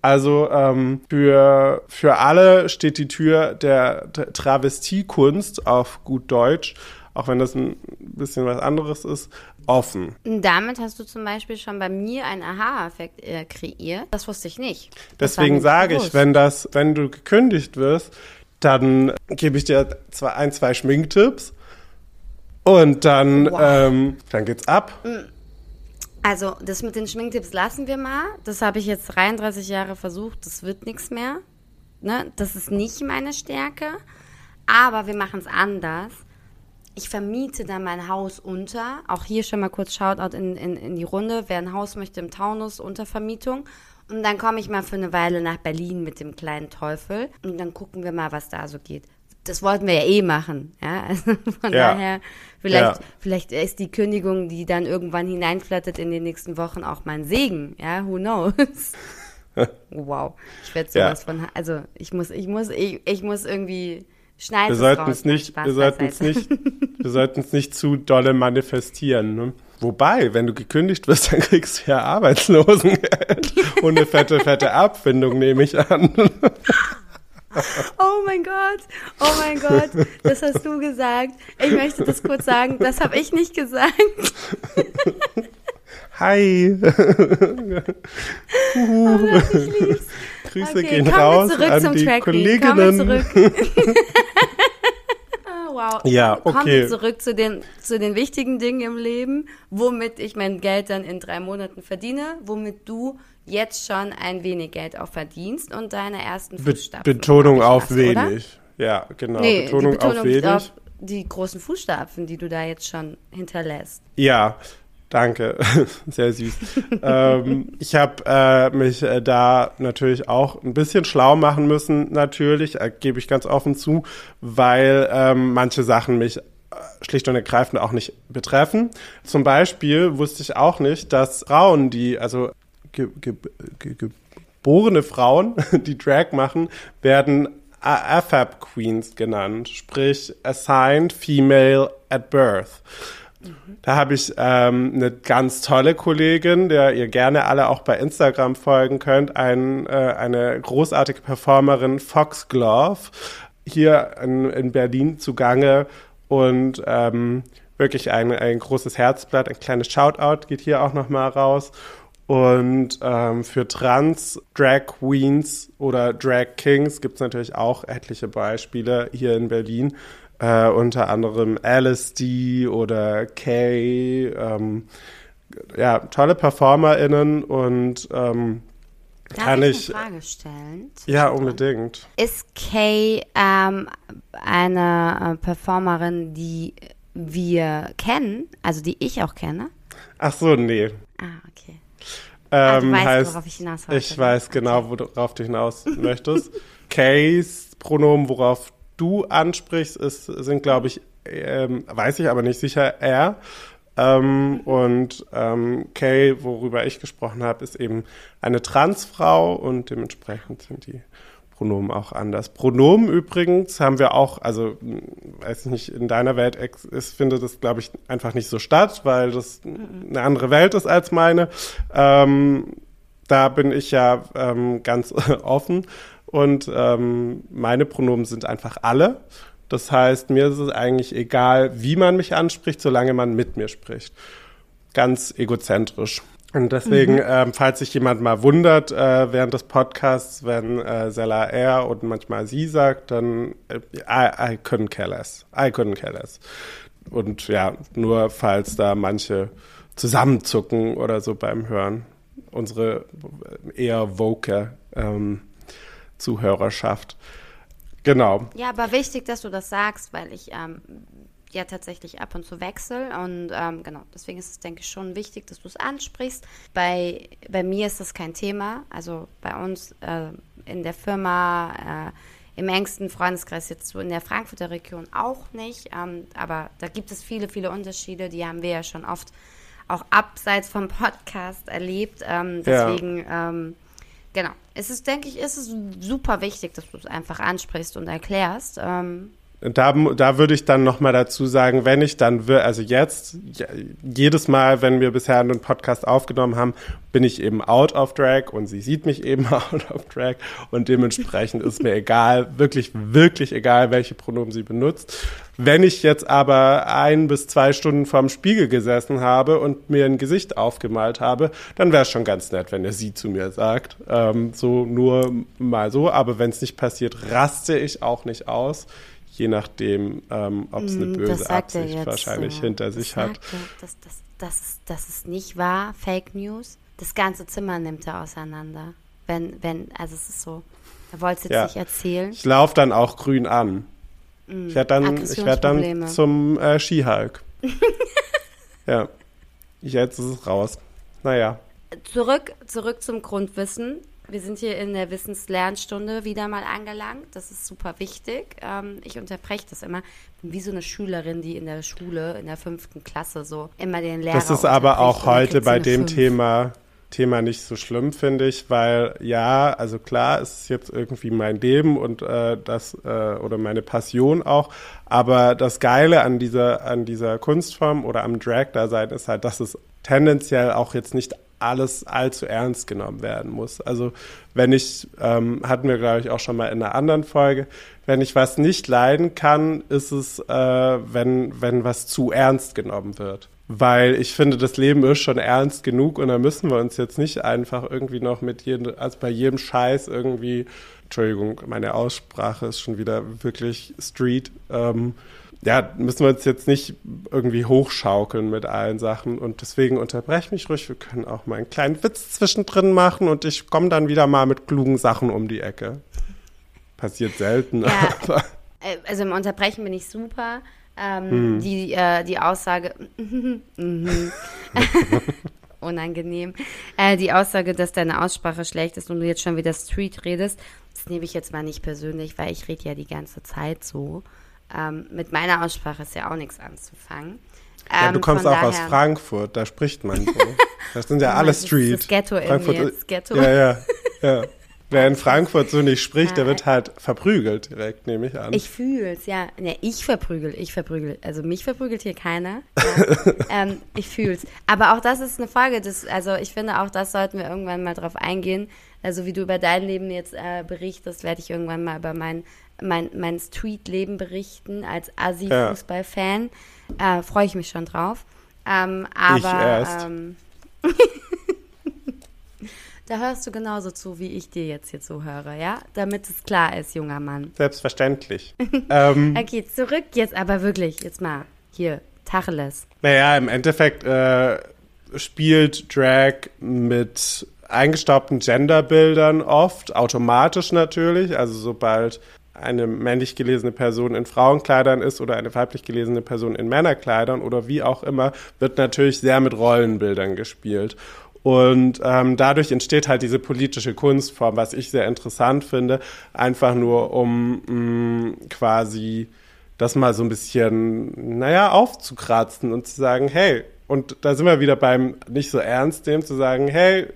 Speaker 3: Also ähm, für, für alle steht die Tür der Travestiekunst auf gut Deutsch, auch wenn das ein bisschen was anderes ist, offen.
Speaker 1: Damit hast du zum Beispiel schon bei mir einen Aha-Effekt äh, kreiert. Das wusste ich nicht.
Speaker 3: Das Deswegen sage ich, wenn das, wenn du gekündigt wirst, dann gebe ich dir zwei, ein, zwei Schminktipps und dann, wow. ähm, dann geht's ab. Mm.
Speaker 1: Also, das mit den Schminktipps lassen wir mal. Das habe ich jetzt 33 Jahre versucht. Das wird nichts mehr. Ne? Das ist nicht meine Stärke. Aber wir machen es anders ich vermiete dann mein Haus unter. Auch hier schon mal kurz Shoutout in, in, in die Runde. Wer ein Haus möchte im Taunus, unter Vermietung. Und dann komme ich mal für eine Weile nach Berlin mit dem kleinen Teufel. Und dann gucken wir mal, was da so geht. Das wollten wir ja eh machen. Ja, also von ja. daher, vielleicht, ja. vielleicht ist die Kündigung, die dann irgendwann hineinflattert in den nächsten Wochen, auch mein Segen. Ja, who knows? wow. Ich werde sowas ja. von, also ich muss, ich muss, ich, ich muss irgendwie Schneid
Speaker 3: wir sollten es nicht, wir sollten es nicht, wir sollten es nicht zu dolle manifestieren. Ne? Wobei, wenn du gekündigt wirst, dann kriegst du ja Arbeitslosengeld und eine fette, fette Abfindung, nehme ich an.
Speaker 1: Oh mein Gott, oh mein Gott, das hast du gesagt. Ich möchte das kurz sagen, das habe ich nicht gesagt.
Speaker 3: Hi.
Speaker 1: oh,
Speaker 3: Grüße okay, gehen raus an die Track Kolleginnen.
Speaker 1: oh, wow.
Speaker 3: Ja, okay.
Speaker 1: Kommen wir zurück zu den, zu den wichtigen Dingen im Leben, womit ich mein Geld dann in drei Monaten verdiene, womit du jetzt schon ein wenig Geld auch verdienst und deine ersten Fußstapfen.
Speaker 3: Be Betonung auf was, wenig. Oder? Ja, genau. Nee, Betonung, Betonung auf wenig. Auf
Speaker 1: die großen Fußstapfen, die du da jetzt schon hinterlässt.
Speaker 3: Ja, Danke, sehr süß. ähm, ich habe äh, mich äh, da natürlich auch ein bisschen schlau machen müssen, natürlich, äh, gebe ich ganz offen zu, weil ähm, manche Sachen mich äh, schlicht und ergreifend auch nicht betreffen. Zum Beispiel wusste ich auch nicht, dass Frauen, die, also ge ge ge geborene Frauen, die Drag machen, werden AFAB Queens genannt, sprich Assigned Female at Birth. Da habe ich ähm, eine ganz tolle Kollegin, der ihr gerne alle auch bei Instagram folgen könnt, ein, äh, eine großartige Performerin, Foxglove, hier in, in Berlin zugange und ähm, wirklich ein, ein großes Herzblatt, ein kleines Shoutout geht hier auch nochmal raus. Und ähm, für Trans Drag Queens oder Drag Kings gibt es natürlich auch etliche Beispiele hier in Berlin. Äh, unter anderem LSD oder Kay. Ähm, ja, tolle PerformerInnen und ähm,
Speaker 1: Darf kann ich, eine Frage stellen?
Speaker 3: Ja, unbedingt.
Speaker 1: Ist Kay ähm, eine äh, Performerin, die wir kennen, also die ich auch kenne?
Speaker 3: Ach so, nee.
Speaker 1: Ah, okay.
Speaker 3: Ah, ähm, ah, weißt, heißt, worauf ich hinaus wollte. Ich weiß genau, worauf du hinaus möchtest. Kays Pronomen, worauf du ansprichst, ist, sind, glaube ich, ähm, weiß ich aber nicht sicher, er. Ähm, und ähm, Kay, worüber ich gesprochen habe, ist eben eine Transfrau und dementsprechend sind die Pronomen auch anders. Pronomen übrigens haben wir auch, also weiß ich nicht, in deiner Welt ist, findet das, glaube ich, einfach nicht so statt, weil das eine andere Welt ist als meine. Ähm, da bin ich ja ähm, ganz offen. Und ähm, meine Pronomen sind einfach alle. Das heißt, mir ist es eigentlich egal, wie man mich anspricht, solange man mit mir spricht. Ganz egozentrisch. Und deswegen, mhm. ähm, falls sich jemand mal wundert äh, während des Podcasts, wenn äh, Sella er und manchmal sie sagt, dann äh, I, I couldn't care less. I couldn't care less. Und ja, nur falls da manche zusammenzucken oder so beim Hören. Unsere eher woke ähm, Zuhörerschaft. Genau.
Speaker 1: Ja, aber wichtig, dass du das sagst, weil ich ähm, ja tatsächlich ab und zu wechsle. Und ähm, genau, deswegen ist es, denke ich, schon wichtig, dass du es ansprichst. Bei, bei mir ist das kein Thema. Also bei uns äh, in der Firma, äh, im engsten Freundeskreis jetzt so in der Frankfurter Region auch nicht. Ähm, aber da gibt es viele, viele Unterschiede. Die haben wir ja schon oft auch abseits vom Podcast erlebt. Ähm, deswegen, ja. Genau. Es ist, denke ich, ist es super wichtig, dass du es einfach ansprichst und erklärst. Ähm,
Speaker 3: da, da würde ich dann nochmal dazu sagen, wenn ich dann, also jetzt, jedes Mal, wenn wir bisher einen Podcast aufgenommen haben, bin ich eben out of drag und sie sieht mich eben out of drag und dementsprechend ist mir egal, wirklich, wirklich egal, welche Pronomen sie benutzt. Wenn ich jetzt aber ein bis zwei Stunden vorm Spiegel gesessen habe und mir ein Gesicht aufgemalt habe, dann wäre es schon ganz nett, wenn er sie zu mir sagt. Ähm, so nur mal so, aber wenn es nicht passiert, raste ich auch nicht aus je nachdem, ähm, ob es eine mm, böse Absicht wahrscheinlich so. hinter sich das hat.
Speaker 1: Das, das, das, das ist nicht wahr, Fake News. Das ganze Zimmer nimmt er auseinander. Wenn, wenn, also es ist so, er wollte es jetzt ja. nicht erzählen.
Speaker 3: Ich laufe dann auch grün an. Mm, ich werde dann, ich werd dann zum äh, Skihulk. ja, jetzt ist es raus. Naja.
Speaker 1: Zurück, zurück zum Grundwissen. Wir sind hier in der Wissenslernstunde wieder mal angelangt. Das ist super wichtig. Ähm, ich unterbreche das immer. Bin wie so eine Schülerin, die in der Schule, in der fünften Klasse so immer den Lehrer
Speaker 3: Das ist aber auch heute bei dem Thema, Thema nicht so schlimm, finde ich, weil ja, also klar, es ist jetzt irgendwie mein Leben und äh, das äh, oder meine Passion auch, aber das Geile an dieser an dieser Kunstform oder am Drag-Dasein ist halt, dass es tendenziell auch jetzt nicht alles allzu ernst genommen werden muss. Also wenn ich, ähm, hatten wir glaube ich auch schon mal in einer anderen Folge, wenn ich was nicht leiden kann, ist es, äh, wenn, wenn was zu ernst genommen wird. Weil ich finde, das Leben ist schon ernst genug und da müssen wir uns jetzt nicht einfach irgendwie noch mit jedem, also bei jedem Scheiß irgendwie, Entschuldigung, meine Aussprache ist schon wieder wirklich Street, ähm, ja, müssen wir uns jetzt nicht irgendwie hochschaukeln mit allen Sachen. Und deswegen unterbreche mich ruhig. Wir können auch mal einen kleinen Witz zwischendrin machen und ich komme dann wieder mal mit klugen Sachen um die Ecke. Passiert selten. Ja,
Speaker 1: aber. Äh, also im Unterbrechen bin ich super. Ähm, hm. die, äh, die Aussage, unangenehm, äh, die Aussage, dass deine Aussprache schlecht ist und du jetzt schon wieder Street redest, das nehme ich jetzt mal nicht persönlich, weil ich rede ja die ganze Zeit so. Ähm, mit meiner Aussprache ist ja auch nichts anzufangen.
Speaker 3: Ja, du ähm, kommst auch daher, aus Frankfurt, da spricht man so. Das sind ja alle Street. Das,
Speaker 1: das Ghetto Frankfurt, in mir, das Ghetto.
Speaker 3: Ja, ja, ja. Wer in Frankfurt so nicht spricht, der wird halt verprügelt direkt, nehme ich an.
Speaker 1: Ich fühle es, ja. ja. Ich verprügel, ich verprügel. Also mich verprügelt hier keiner. Ja. ähm, ich fühle es. Aber auch das ist eine Folge, des, also ich finde auch das sollten wir irgendwann mal drauf eingehen. Also wie du über dein Leben jetzt äh, berichtest, werde ich irgendwann mal über mein mein, mein Street-Leben berichten als Assi-Fußball-Fan. Ja. Äh, Freue ich mich schon drauf. Ähm, aber
Speaker 3: ich erst. Ähm,
Speaker 1: da hörst du genauso zu, wie ich dir jetzt hier so höre, ja? Damit es klar ist, junger Mann.
Speaker 3: Selbstverständlich. ähm,
Speaker 1: okay, zurück jetzt aber wirklich, jetzt mal hier, Tacheles.
Speaker 3: Naja, im Endeffekt äh, spielt Drag mit eingestaubten Genderbildern oft, automatisch natürlich. Also sobald eine männlich gelesene Person in Frauenkleidern ist oder eine weiblich gelesene Person in Männerkleidern oder wie auch immer, wird natürlich sehr mit Rollenbildern gespielt. Und ähm, dadurch entsteht halt diese politische Kunstform, was ich sehr interessant finde, einfach nur um mh, mm, quasi das mal so ein bisschen, naja, aufzukratzen und zu sagen, hey, und da sind wir wieder beim nicht so ernst dem zu sagen, hey,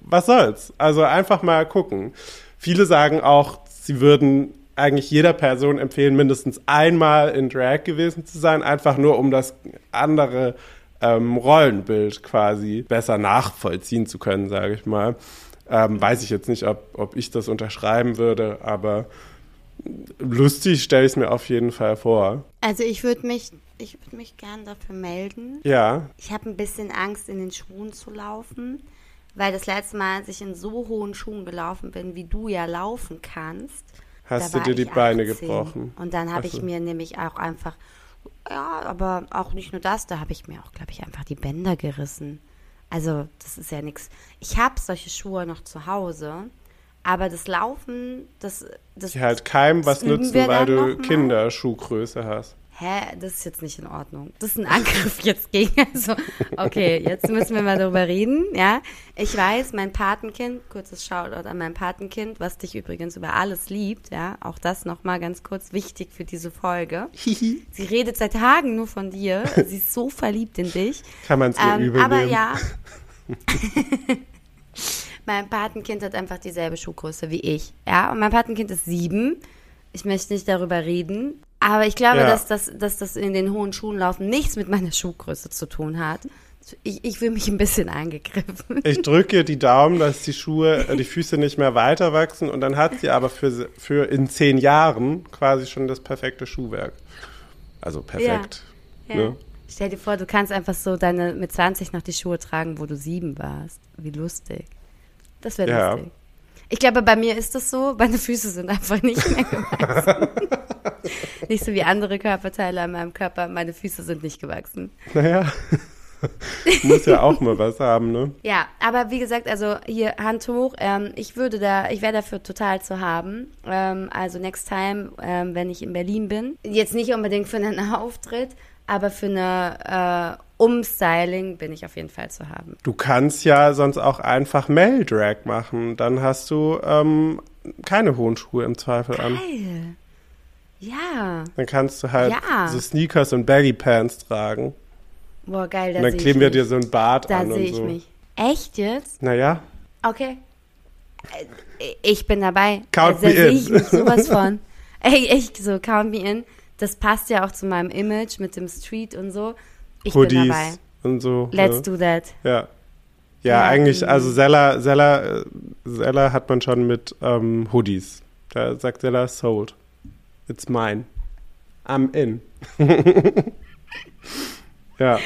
Speaker 3: was soll's? Also einfach mal gucken. Viele sagen auch, sie würden eigentlich jeder Person empfehlen, mindestens einmal in Drag gewesen zu sein, einfach nur um das andere ähm, Rollenbild quasi besser nachvollziehen zu können, sage ich mal. Ähm, weiß ich jetzt nicht, ob, ob ich das unterschreiben würde, aber lustig stelle ich es mir auf jeden Fall vor.
Speaker 1: Also ich würde mich, ich würde mich gern dafür melden.
Speaker 3: Ja.
Speaker 1: Ich habe ein bisschen Angst, in den Schuhen zu laufen, weil das letzte Mal, als ich in so hohen Schuhen gelaufen bin, wie du ja laufen kannst,
Speaker 3: Hast du dir die Beine 18. gebrochen?
Speaker 1: Und dann habe ich mir nämlich auch einfach, ja, aber auch nicht nur das, da habe ich mir auch, glaube ich, einfach die Bänder gerissen. Also, das ist ja nichts. Ich habe solche Schuhe noch zu Hause, aber das Laufen, das. das
Speaker 3: Die halt keinem was nützen, weil du Kinderschuhgröße hast.
Speaker 1: Hä, das ist jetzt nicht in Ordnung. Das ist ein Angriff jetzt gegen. Also, okay, jetzt müssen wir mal darüber reden, ja. Ich weiß, mein Patenkind, kurzes Shoutout an mein Patenkind, was dich übrigens über alles liebt, ja. Auch das nochmal ganz kurz wichtig für diese Folge. Sie redet seit Tagen nur von dir. Sie ist so verliebt in dich.
Speaker 3: Kann man es
Speaker 1: Ähm,
Speaker 3: übel
Speaker 1: aber
Speaker 3: nehmen.
Speaker 1: ja. mein Patenkind hat einfach dieselbe Schuhgröße wie ich. Ja, und mein Patenkind ist sieben. Ich möchte nicht darüber reden. Aber ich glaube,
Speaker 3: Ja.
Speaker 1: dass, das, dass das in den hohen Schuhen laufen nichts mit meiner Schuhgröße zu tun hat. Ich, ich fühle mich ein bisschen angegriffen.
Speaker 3: Ich drücke die Daumen, dass die Schuhe, äh, die Füße nicht mehr weiter wachsen und dann hat sie aber für, für in zehn Jahren quasi schon das perfekte Schuhwerk. Also perfekt.
Speaker 1: Ja.
Speaker 3: Ne?
Speaker 1: Stell dir vor, du kannst einfach so deine mit 20 noch die Schuhe tragen, wo du sieben warst. Wie lustig. Das wäre
Speaker 3: Ja.
Speaker 1: lustig. Ich glaube, bei mir ist das so. Meine Füße sind einfach nicht mehr gewachsen. nicht so wie andere Körperteile an meinem Körper. Meine Füße sind nicht gewachsen.
Speaker 3: Naja, muss ja auch mal was haben, ne?
Speaker 1: Ja, aber wie gesagt, also hier Hand hoch. Ähm, ich würde da, ich wäre dafür total zu haben. Ähm, also next time, ähm, wenn ich in Berlin bin. Jetzt nicht unbedingt für einen Auftritt, aber für eine äh, Umstyling bin ich auf jeden Fall zu haben.
Speaker 3: Du kannst ja sonst auch einfach Mail-Drag machen. Dann hast du ähm, keine hohen Schuhe im Zweifel an.
Speaker 1: Geil. Ja.
Speaker 3: Dann kannst du halt
Speaker 1: Ja.
Speaker 3: so Sneakers und Baggy Pants tragen.
Speaker 1: Boah, geil, da
Speaker 3: Und dann
Speaker 1: sehe
Speaker 3: kleben wir
Speaker 1: mich.
Speaker 3: dir so ein Bart
Speaker 1: Da
Speaker 3: an
Speaker 1: sehe
Speaker 3: und
Speaker 1: ich
Speaker 3: so.
Speaker 1: mich. Echt jetzt?
Speaker 3: Naja,
Speaker 1: Okay. Äh, Ich bin dabei.
Speaker 3: Count
Speaker 1: da
Speaker 3: me
Speaker 1: sehe
Speaker 3: in.
Speaker 1: ich mich sowas von. Ey, echt so, count me in. Das passt ja auch zu meinem Image mit dem Street und so. Ich bin
Speaker 3: Hoodies
Speaker 1: dabei.
Speaker 3: und so.
Speaker 1: Let's
Speaker 3: ne?
Speaker 1: do that.
Speaker 3: Ja. Ja,
Speaker 1: Ja,
Speaker 3: eigentlich, also Seller, äh, Seller hat man schon mit ähm, Hoodies. Da sagt Seller, sold. It's mine. I'm in. ja,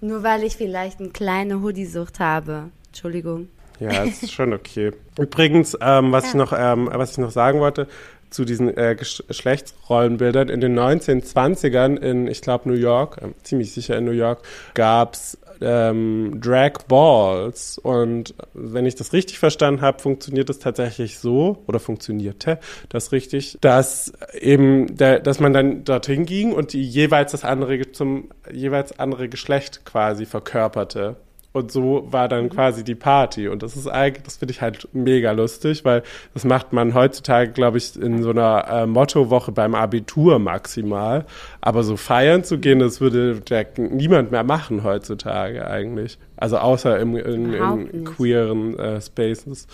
Speaker 1: Nur weil ich vielleicht eine kleine Hoodie-Sucht habe. Entschuldigung.
Speaker 3: ja, ist schon okay. Übrigens, ähm, was, ich noch, ähm, was ich noch sagen wollte, zu diesen äh, Gesch- Geschlechtsrollenbildern. In den 1920ern in, ich glaube, New York, ähm, ziemlich sicher in New York, gab's ähm, Drag Balls. Und wenn ich das richtig verstanden habe, funktioniert es tatsächlich so, oder funktionierte das richtig, dass eben, der, dass man dann dorthin ging und die jeweils das andere zum jeweils andere Geschlecht quasi verkörperte. Und so war dann quasi die Party. Und das ist eigentlich, das finde ich halt mega lustig, weil das macht man heutzutage, glaube ich, in so einer äh, Mottowoche beim Abitur maximal. Aber so feiern zu gehen, das würde niemand mehr machen heutzutage eigentlich. Also außer im, in, in queeren äh, Spaces.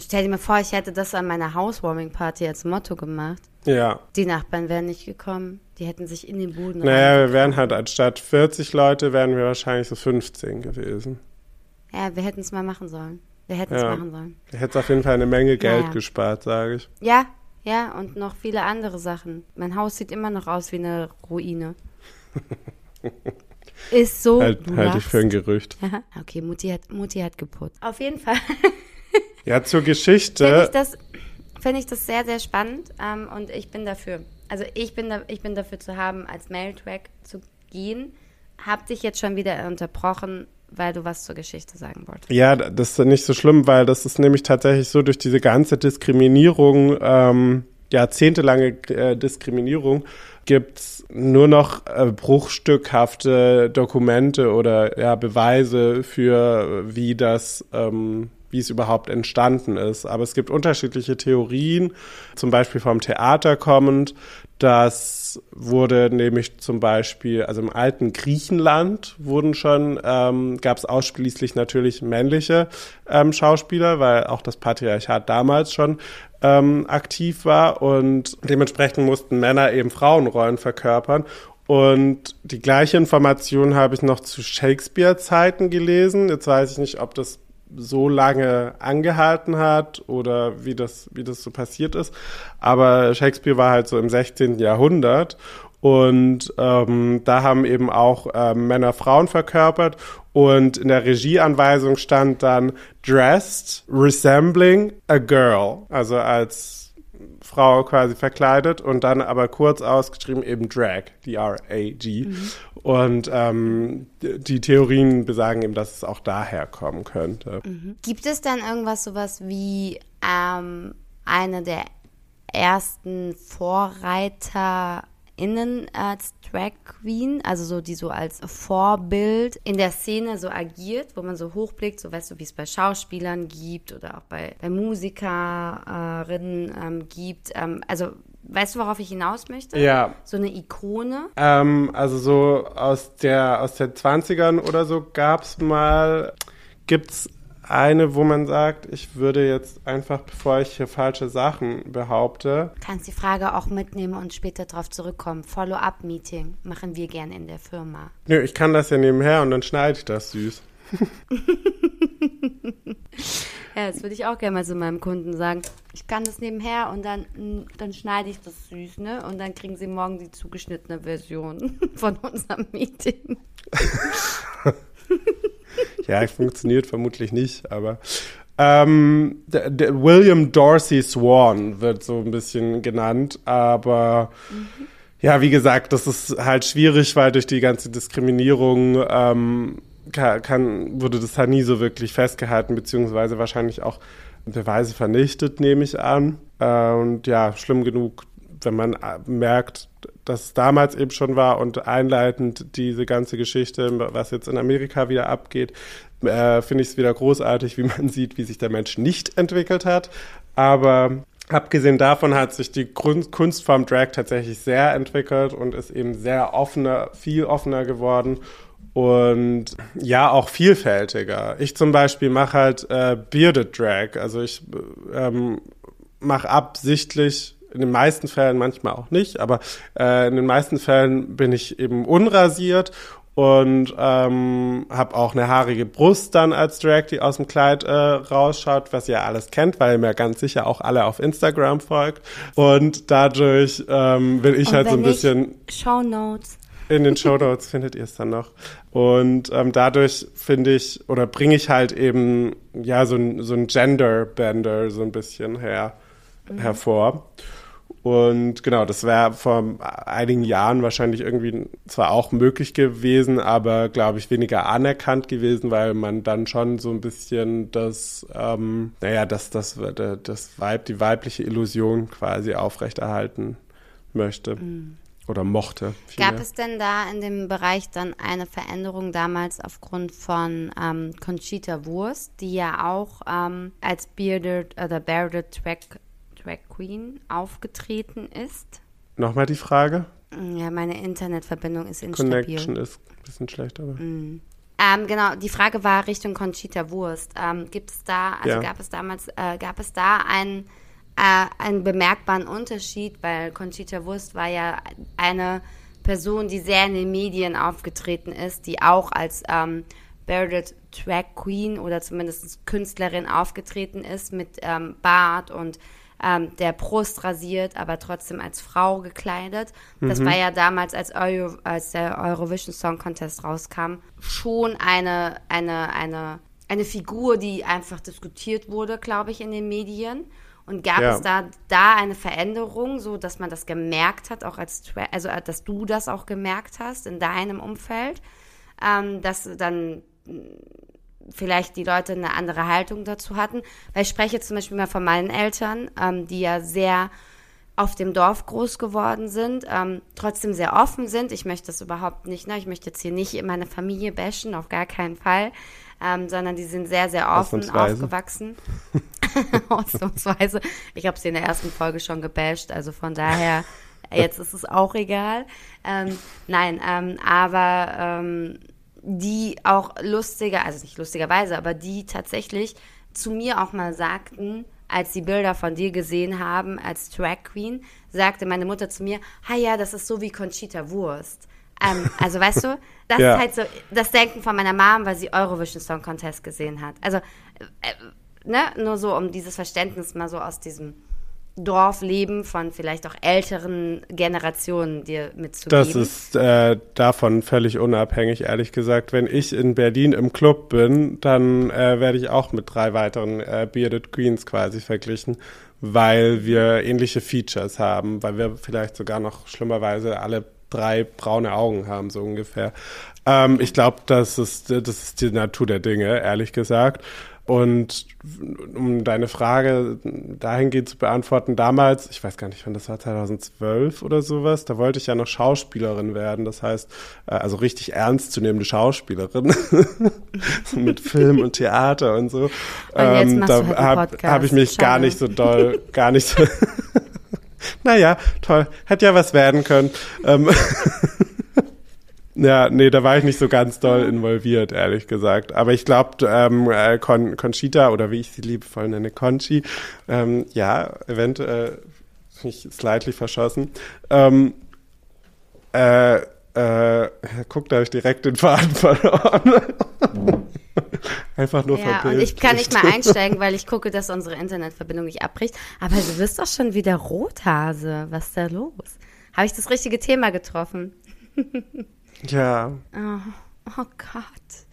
Speaker 1: Stell dir mal vor, ich hätte das an meiner Housewarming-Party als Motto gemacht.
Speaker 3: Ja.
Speaker 1: Die Nachbarn wären nicht gekommen. Die hätten sich in den Buden
Speaker 3: Naja, wir wären halt anstatt 40 Leute, wären wir wahrscheinlich so 15 gewesen.
Speaker 1: Ja, wir hätten es mal machen sollen. Wir hätten es
Speaker 3: Ja.
Speaker 1: machen sollen.
Speaker 3: Da hätte auf jeden Fall eine Menge Geld
Speaker 1: Naja.
Speaker 3: gespart, sage ich.
Speaker 1: Ja, ja, und noch viele andere Sachen. Mein Haus sieht immer noch aus wie eine Ruine. Ist so.
Speaker 3: Halt,
Speaker 1: du
Speaker 3: halt ich für ein Gerücht.
Speaker 1: Aha. Okay, Mutti hat, Mutti hat geputzt. Auf jeden Fall
Speaker 3: Ja, zur
Speaker 1: finde ich,
Speaker 3: Geschichte.
Speaker 1: das, finde ich das sehr, sehr spannend ähm, und ich bin dafür. Also ich bin, da, ich bin dafür zu haben, als Mail-Track zu gehen. Hab dich jetzt schon wieder unterbrochen, weil du was zur Geschichte sagen wolltest.
Speaker 3: Ja, das ist nicht so schlimm, weil das ist nämlich tatsächlich so durch diese ganze Diskriminierung, ähm, jahrzehntelange äh, Diskriminierung, gibt's nur noch äh, bruchstückhafte Dokumente oder ja, Beweise für, wie das, ähm, wie es überhaupt entstanden ist. Aber es gibt unterschiedliche Theorien, zum Beispiel vom Theater kommend. Das wurde nämlich zum Beispiel, also im alten Griechenland wurden schon, ähm, gab es ausschließlich natürlich männliche ähm, Schauspieler, weil auch das Patriarchat damals schon ähm, aktiv war und dementsprechend mussten Männer eben Frauenrollen verkörpern. Und die gleiche Information habe ich noch zu Shakespeare-Zeiten gelesen. Jetzt weiß ich nicht, ob das so lange angehalten hat oder wie das, wie das so passiert ist. Aber Shakespeare war halt so im 16. Jahrhundert und ähm, da haben eben auch ähm, Männer Frauen verkörpert und in der Regieanweisung stand dann dressed resembling a girl, also als Frau quasi verkleidet und dann aber kurz ausgeschrieben eben Drag, D-R-A-G. Und ähm, die Theorien besagen eben, dass es auch daher kommen könnte.
Speaker 1: Gibt es dann irgendwas sowas wie ähm, eine der ersten innen als Drag Queen, also so die so als Vorbild in der Szene so agiert, wo man so hochblickt, so weißt du, wie es bei Schauspielern gibt oder auch bei, bei Musikerinnen ähm, gibt. Ähm, also weißt du, worauf ich hinaus möchte?
Speaker 3: Ja.
Speaker 1: So eine Ikone.
Speaker 3: Ähm, also so aus der aus den 20ern oder so gab's mal, gibt's eine, wo man sagt, ich würde jetzt einfach, bevor ich hier falsche Sachen behaupte,
Speaker 1: Kannst die Frage auch mitnehmen und später darauf zurückkommen. Follow-up-Meeting machen wir gerne in der Firma.
Speaker 3: nö, ich kann das ja nebenher und dann schneide ich das süß.
Speaker 1: Ja, das würde ich auch gerne mal so meinem Kunden sagen. Ich kann das nebenher und dann, mm, dann schneide ich das süß, ne? Und dann kriegen sie morgen die zugeschnittene Version von unserem Meeting.
Speaker 3: Ja, funktioniert vermutlich nicht, aber ähm, der, der William Dorsey Swan wird so ein bisschen genannt, aber ja, wie gesagt, das ist halt schwierig, weil durch die ganze Diskriminierung ähm, kann, kann, wurde das halt nie so wirklich festgehalten, beziehungsweise wahrscheinlich auch Beweise vernichtet, nehme ich an. Äh, und ja, schlimm genug, wenn man äh, merkt, dass es damals eben schon war und einleitend diese ganze Geschichte, was jetzt in Amerika wieder abgeht, äh, finde ich es wieder großartig, wie man sieht, wie sich der Mensch nicht entwickelt hat. Aber abgesehen davon hat sich die Kunstform Drag tatsächlich sehr entwickelt und ist eben sehr offener, viel offener geworden und ja, auch vielfältiger. Ich zum Beispiel mache halt äh, Bearded Drag, also ich ähm, mache absichtlich in den meisten Fällen, manchmal auch nicht, aber äh, in den meisten Fällen bin ich eben unrasiert und ähm, habe auch eine haarige Brust dann als Drag, die aus dem Kleid äh, rausschaut, was ihr alles kennt, weil ihr mir ganz sicher auch alle auf Instagram folgt. Und dadurch ähm, will ich
Speaker 1: Und
Speaker 3: halt so ein bisschen
Speaker 1: Show Notes.
Speaker 3: In den Show Notes findet ihr es dann noch. Und ähm, dadurch finde ich, oder bringe ich halt eben, ja, so ein, so ein Gender-Bender so ein bisschen her, hervor. Und genau, das wäre vor einigen Jahren wahrscheinlich irgendwie zwar auch möglich gewesen, aber glaube ich weniger anerkannt gewesen, weil man dann schon so ein bisschen das, ähm, naja, das, das, das Weib, die weibliche Illusion quasi aufrechterhalten möchte. Oder mochte.
Speaker 1: Gab
Speaker 3: vielmehr.
Speaker 1: es denn da in dem Bereich dann eine Veränderung damals aufgrund von ähm, Conchita Wurst, die ja auch ähm, als Bearded oder Bearded Drag, Drag Queen aufgetreten ist?
Speaker 3: Nochmal die Frage?
Speaker 1: Ja, meine Internetverbindung ist instabil.
Speaker 3: Connection ist ein bisschen schlecht, aber.
Speaker 1: Ähm, genau, die Frage war Richtung Conchita Wurst. Ähm, gibt es da, also
Speaker 3: Ja.
Speaker 1: gab es damals, äh, gab es da einen, äh, einen bemerkbaren Unterschied, weil Conchita Wurst war ja eine Person, die sehr in den Medien aufgetreten ist, die auch als ähm, Bearded Drag Queen oder zumindest Künstlerin aufgetreten ist mit ähm, Bart und ähm, der Brust rasiert, aber trotzdem als Frau gekleidet. Das war ja damals, als, Euro, als der Eurovision Song Contest rauskam, schon eine, eine, eine, eine Figur, die einfach diskutiert wurde, glaube ich, in den Medien. Und gab
Speaker 3: Ja.
Speaker 1: es da, da eine Veränderung, so dass man das gemerkt hat, auch als, also äh, dass du das auch gemerkt hast in deinem Umfeld, ähm, dass dann vielleicht die Leute eine andere Haltung dazu hatten. Weil ich spreche jetzt zum Beispiel mal von meinen Eltern, ähm, die ja sehr auf dem Dorf groß geworden sind, ähm, trotzdem sehr offen sind. Ich möchte das überhaupt nicht, ne? ich möchte jetzt hier nicht meine Familie bashen, auf gar keinen Fall, ähm, sondern die sind sehr, sehr offen aufgewachsen. Ausnahmsweise. Ich habe sie in der ersten Folge schon gebasht, also von daher, jetzt ist es auch egal. Ähm, nein, ähm, aber ähm, die auch lustiger, also nicht lustigerweise, aber die tatsächlich zu mir auch mal sagten, als die Bilder von dir gesehen haben als Drag Queen, sagte meine Mutter zu mir, ha ja, das ist so wie Conchita Wurst. Ähm, also weißt du, das
Speaker 3: Ja.
Speaker 1: ist halt so das Denken von meiner Mom, weil sie Eurovision Song Contest gesehen hat. Also, äh, ne, nur so, um dieses Verständnis mal so aus diesem Dorfleben von vielleicht auch älteren Generationen dir mitzugeben.
Speaker 3: Das ist äh, davon völlig unabhängig, ehrlich gesagt. Wenn ich in Berlin im Club bin, dann äh, werde ich auch mit drei weiteren äh, Bearded Queens quasi verglichen, weil wir ähnliche Features haben, weil wir vielleicht sogar noch schlimmerweise alle drei braune Augen haben, so ungefähr. Ähm, ich glaube, das ist, das ist die Natur der Dinge, ehrlich gesagt. und um deine Frage dahingehend zu beantworten, damals, ich weiß gar nicht, wann das war, 2012 oder sowas, da wollte ich ja noch Schauspielerin werden. Das heißt, äh, also richtig ernstzunehmende Schauspielerin mit Film und Theater und so.
Speaker 1: Und
Speaker 3: Ähm, da
Speaker 1: halt
Speaker 3: habe hab ich mich gar
Speaker 1: Schade.
Speaker 3: nicht so doll, gar nicht so. naja, toll. Hätte ja was werden können. Ähm, ja, nee, da war ich nicht so ganz doll involviert, ehrlich gesagt. Aber ich glaube, ähm, äh, Con Conchita oder wie ich sie liebevoll nenne, Conchi, ähm, ja, eventuell mich slightly verschossen. Ähm, äh, äh, guck, da habe ich direkt den Faden verloren. Einfach nur
Speaker 1: Ja, und
Speaker 3: verbildet.
Speaker 1: ich kann nicht mal einsteigen, weil ich gucke, dass unsere Internetverbindung nicht abbricht. Aber du wirst doch schon wieder Rothase. Was ist da los? Habe ich das richtige Thema getroffen?
Speaker 3: Ja,
Speaker 1: Oh, oh Gott.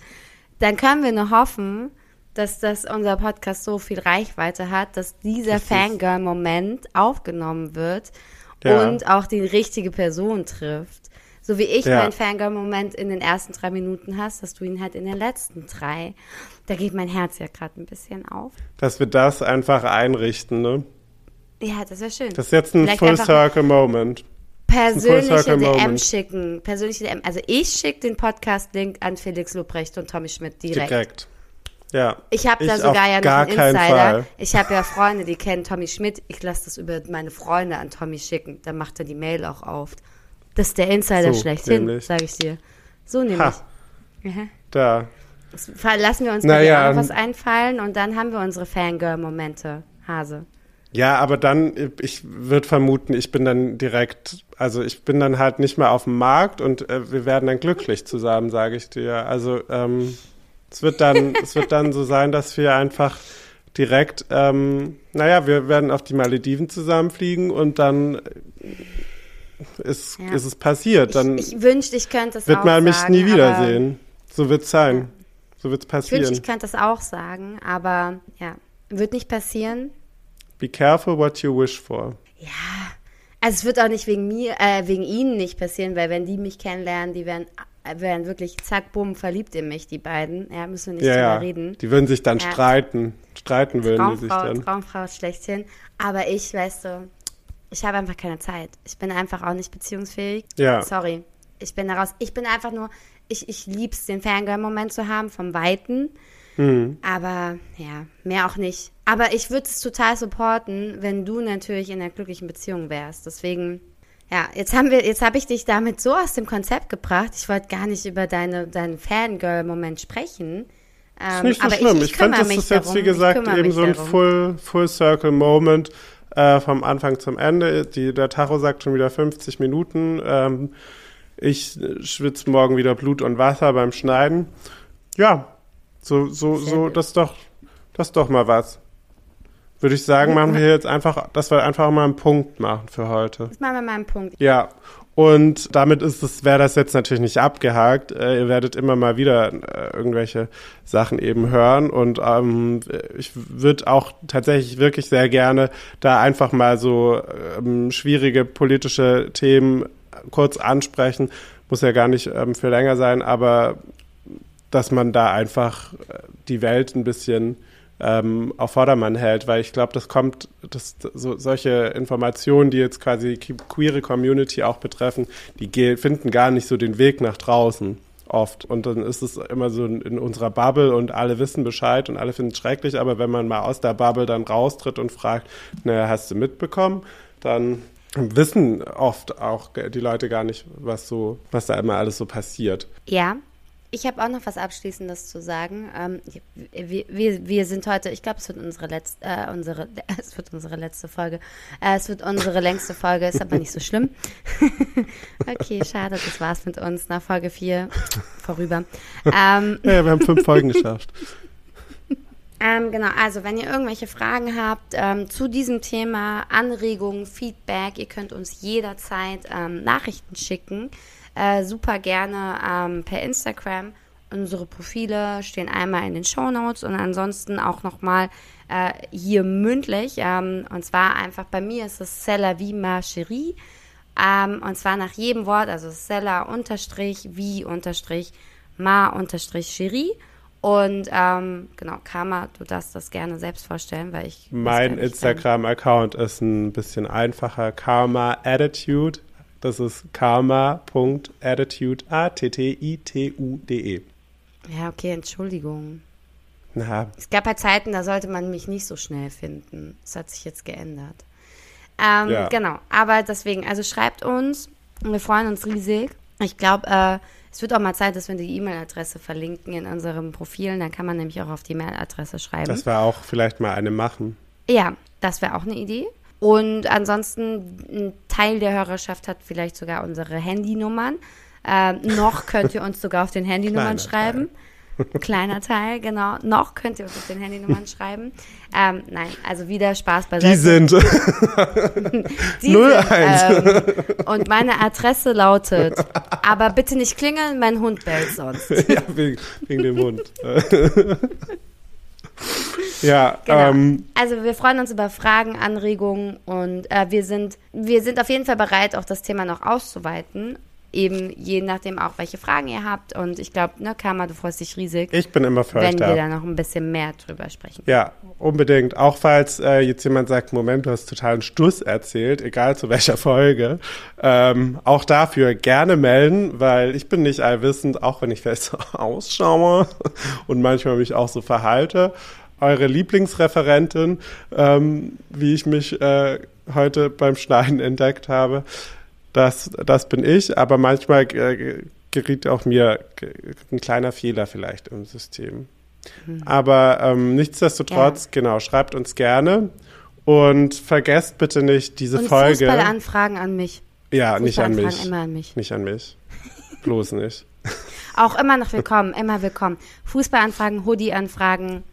Speaker 1: Dann können wir nur hoffen, dass das unser Podcast so viel Reichweite hat, dass dieser. Fangirl-Moment aufgenommen wird
Speaker 3: Ja.
Speaker 1: und auch die richtige Person trifft. So wie ich
Speaker 3: Ja.
Speaker 1: meinen Fangirl-Moment in den ersten drei Minuten hast, hast du ihn halt in den letzten drei. Da geht mein Herz ja gerade ein bisschen auf.
Speaker 3: dass wir das einfach einrichten, ne?
Speaker 1: Ja, das wäre schön.
Speaker 3: Das ist jetzt ein
Speaker 1: Vielleicht
Speaker 3: Full
Speaker 1: einfach
Speaker 3: Circle Moment.
Speaker 1: persönliche DM schicken. Persönliche DM. Also ich schicke den Podcast-Link an Felix Lobrecht und Tommy Schmidt direkt.
Speaker 3: Direkt. Ja.
Speaker 1: Ich habe da sogar ja noch einen Insider. Ich habe ja Freunde, die kennen Tommy Schmidt. Ich lasse das über meine Freunde an Tommy schicken. Dann macht er die Mail auch auf. Das ist der Insider
Speaker 3: So,
Speaker 1: schlechthin, sage ich dir. So nämlich.
Speaker 3: Ha,
Speaker 1: Mhm.
Speaker 3: da.
Speaker 1: Das Lassen wir uns
Speaker 3: Na
Speaker 1: bitte
Speaker 3: ja,
Speaker 1: auch noch was einfallen und dann haben wir unsere Fangirl-Momente. Hase.
Speaker 3: Ja, aber dann, ich würde vermuten, ich bin dann direkt, also ich bin dann halt nicht mehr auf dem Markt und äh, wir werden dann glücklich zusammen, sage ich dir. Also ähm, es wird dann, es wird dann so sein, dass wir einfach direkt, ähm, naja, wir werden auf die Malediven zusammenfliegen und dann ist,
Speaker 1: Ja.
Speaker 3: ist es passiert. Dann
Speaker 1: ich, ich wünschte, ich könnte es
Speaker 3: wird man mich
Speaker 1: sagen,
Speaker 3: nie wiedersehen. So wird's sein. So wird's
Speaker 1: Ich wünschte,
Speaker 3: passieren.
Speaker 1: ich könnte das auch sagen, aber ja, wird nicht passieren.
Speaker 3: Be careful what you wish for.
Speaker 1: Ja, also es wird auch nicht wegen mir, äh, wegen ihnen nicht passieren, weil wenn die mich kennenlernen, die werden, äh, werden wirklich zack, bumm, verliebt in mich, die beiden. Ja, müssen wir nicht
Speaker 3: Ja,
Speaker 1: drüber
Speaker 3: ja.
Speaker 1: reden.
Speaker 3: Die würden sich dann
Speaker 1: Ja.
Speaker 3: streiten. Streiten würden die sich dann.
Speaker 1: Traumfrau schlechthin. Aber ich, weißt du, ich habe einfach keine Zeit. Ich bin einfach auch nicht beziehungsfähig.
Speaker 3: Ja.
Speaker 1: Sorry. Ich bin daraus, ich bin einfach nur, ich, ich lieb's, den Fangirl-Moment zu haben, vom Weiten.
Speaker 3: Hm.
Speaker 1: Aber ja, mehr auch nicht. Aber ich würde es total supporten, wenn du natürlich in einer glücklichen Beziehung wärst. Deswegen, ja, jetzt haben wir, jetzt habe ich dich damit so aus dem Konzept gebracht. Ich wollte gar nicht über deine, deinen Fangirl-Moment sprechen.
Speaker 3: Ist
Speaker 1: Ähm,
Speaker 3: nicht so
Speaker 1: aber
Speaker 3: schlimm.
Speaker 1: ich,
Speaker 3: Ich,
Speaker 1: ich kümmere
Speaker 3: das ist jetzt, wie gesagt, eben so ein
Speaker 1: darum.
Speaker 3: Full, Full Circle Moment äh, vom Anfang zum Ende. Die, der Tacho sagt schon wieder 50 Minuten. Ähm, ich schwitze morgen wieder Blut und Wasser beim Schneiden. Ja, so, so, so, das ist doch, das ist doch mal was. Würde ich sagen, machen wir jetzt einfach, dass wir einfach mal einen Punkt machen für heute.
Speaker 1: Jetzt machen wir mal einen Punkt.
Speaker 3: Ja, und damit ist es, wäre das jetzt natürlich nicht abgehakt. Äh, ihr werdet immer mal wieder äh, irgendwelche Sachen eben hören und ähm, ich würde auch tatsächlich wirklich sehr gerne da einfach mal so ähm, schwierige politische Themen kurz ansprechen. Muss ja gar nicht ähm, für länger sein, aber dass man da einfach äh, die Welt ein bisschen ähm, auf Vordermann hält, weil ich glaube, das kommt, das, so, solche Informationen, die jetzt quasi die queere Community auch betreffen, die finden gar nicht so den Weg nach draußen oft. Und dann ist es immer so in, in unserer Bubble und alle wissen Bescheid und alle finden es schrecklich, aber wenn man mal aus der Bubble dann raustritt und fragt, naja, hast du mitbekommen, dann wissen oft auch die Leute gar nicht, was so, was da immer alles so passiert.
Speaker 1: Ja, ich habe auch noch was Abschließendes zu sagen. Ähm, wir, wir, wir sind heute, ich glaube, es wird unsere letzte, äh, unsere, es wird unsere letzte Folge. Äh, es wird unsere längste Folge, ist aber nicht so schlimm. okay, schade, das war's mit uns nach Folge 4 vorüber. Ähm,
Speaker 3: Ja, wir haben fünf Folgen geschafft.
Speaker 1: ähm, genau, also wenn ihr irgendwelche Fragen habt ähm, zu diesem Thema, Anregungen, Feedback, ihr könnt uns jederzeit ähm, Nachrichten schicken. Äh, super gerne ähm, per Instagram. Unsere Profile stehen einmal in den Show Notes und ansonsten auch nochmal äh, hier mündlich. Ähm, und zwar einfach bei mir ist es Cella wie ma chérie. Ähm, und zwar nach jedem Wort, also Cella unterstrich wie unterstrich ma unterstrich chérie. Und ähm, genau, Karma, du darfst das gerne selbst vorstellen, weil ich.
Speaker 3: Mein Instagram-Account ist ein bisschen einfacher. Karma Attitude. Das ist karma.attitude. A-T-T-I-T-U-D-E.
Speaker 1: Ja, okay, Entschuldigung.
Speaker 3: Na,
Speaker 1: Es gab halt Zeiten, da sollte man mich nicht so schnell finden. Das hat sich jetzt geändert. Ähm,
Speaker 3: Ja.
Speaker 1: Genau, aber deswegen, also schreibt uns. Wir freuen uns riesig. Ich glaube, äh, es wird auch mal Zeit, dass wir die E-Mail-Adresse verlinken in unseren Profilen. Dann kann man nämlich auch auf die Mail-Adresse schreiben.
Speaker 3: das war auch vielleicht mal eine machen.
Speaker 1: Ja, das wäre auch eine Idee. Und ansonsten, ein Teil der Hörerschaft hat vielleicht sogar unsere Handynummern. Ähm, noch könnt ihr uns sogar auf den Handynummern
Speaker 3: Kleiner
Speaker 1: schreiben. Kleiner Teil, genau. Noch könnt ihr uns auf den Handynummern schreiben. Ähm, nein, also wieder Spaß beiseite.
Speaker 3: Die sind.
Speaker 1: Die
Speaker 3: 01.
Speaker 1: sind, ähm, und meine Adresse lautet, aber bitte nicht klingeln, mein Hund bellt sonst.
Speaker 3: ja, wegen, wegen dem Hund. ja,
Speaker 1: Genau.
Speaker 3: ähm,
Speaker 1: also wir freuen uns über Fragen, Anregungen und äh, wir sind wir sind auf jeden Fall bereit, auch das Thema noch auszuweiten. Eben je nachdem auch, welche Fragen ihr habt. Und ich glaube, ne, Karma, du freust dich riesig,
Speaker 3: ich bin immer für euch
Speaker 1: wenn wir
Speaker 3: da.
Speaker 1: da noch ein bisschen mehr drüber sprechen.
Speaker 3: Ja, unbedingt. Auch falls äh, jetzt jemand sagt, Moment, du hast totalen Stuss erzählt, egal zu welcher Folge. Ähm, auch dafür gerne melden, weil ich bin nicht allwissend, auch wenn ich vielleicht so ausschaue und manchmal mich auch so verhalte. Eure Lieblingsreferentin, ähm, wie ich mich äh, heute beim Schneiden entdeckt habe, das, das bin ich, aber manchmal äh, geriet auch mir ein kleiner Fehler vielleicht im System. Aber ähm, nichtsdestotrotz, genau, schreibt uns gerne und vergesst bitte nicht diese
Speaker 1: Und
Speaker 3: Folge.
Speaker 1: Fußballanfragen an mich.
Speaker 3: ja, nicht an mich.
Speaker 1: immer an mich.
Speaker 3: Nicht an mich. Bloß nicht.
Speaker 1: Auch immer noch willkommen, immer willkommen. Fußballanfragen, Hoodie-Anfragen,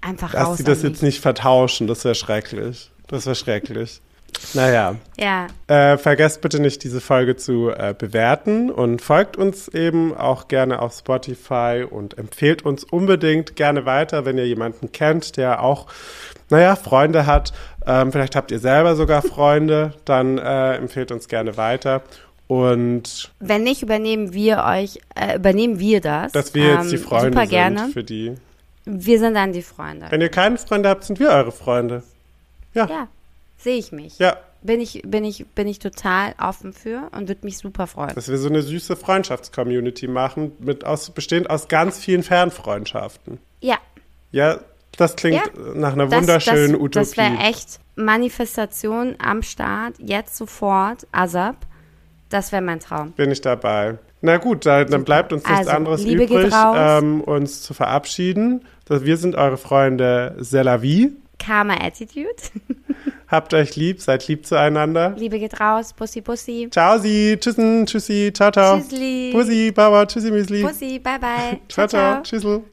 Speaker 1: einfach
Speaker 3: Dass
Speaker 1: raus
Speaker 3: sie das jetzt nicht vertauschen, das wäre schrecklich. Das wäre schrecklich. Naja.
Speaker 1: Ja,
Speaker 3: äh, vergesst bitte nicht, diese Folge zu äh, bewerten und folgt uns eben auch gerne auf Spotify und empfehlt uns unbedingt gerne weiter, wenn ihr jemanden kennt, der auch, naja, Freunde hat. Ähm, vielleicht habt ihr selber sogar Freunde, dann äh, empfehlt uns gerne weiter. Und
Speaker 1: wenn nicht, übernehmen wir euch, äh, übernehmen wir das.
Speaker 3: dass wir jetzt die
Speaker 1: Ähm,
Speaker 3: Freunde
Speaker 1: Super
Speaker 3: sind
Speaker 1: gerne.
Speaker 3: für die.
Speaker 1: Wir sind dann die Freunde.
Speaker 3: Wenn ihr keine Freunde habt, sind wir eure Freunde. Ja.
Speaker 1: Ja, sehe ich mich.
Speaker 3: Ja,
Speaker 1: Bin ich, bin ich, bin ich total offen für und würde mich super freuen.
Speaker 3: dass wir so eine süße Freundschaftscommunity machen, mit aus, bestehend aus ganz vielen Fernfreundschaften.
Speaker 1: Ja,
Speaker 3: Ja, das klingt
Speaker 1: Ja,
Speaker 3: nach einer
Speaker 1: das,
Speaker 3: wunderschönen
Speaker 1: das,
Speaker 3: Utopie.
Speaker 1: das wäre echt Manifestation am Start, jetzt sofort, ASAP. Das wäre mein Traum.
Speaker 3: Bin ich dabei. Na gut, dann, dann bleibt uns nichts
Speaker 1: Also,
Speaker 3: anderes
Speaker 1: Liebe
Speaker 3: übrig, ähm, uns zu verabschieden. Wir sind eure Freunde Selavi.
Speaker 1: Karma Attitude.
Speaker 3: Habt euch lieb, seid lieb zueinander.
Speaker 1: Liebe geht raus. Bussi, Bussi.
Speaker 3: Ciao, sie, tschüssen, tschüssi, ciao, ciao.
Speaker 1: Tschüssli.
Speaker 3: Bussi, Baba, tschüssi, Müsli.
Speaker 1: Bussi, bye, bye.
Speaker 3: Ciao, ciao, tschüssel.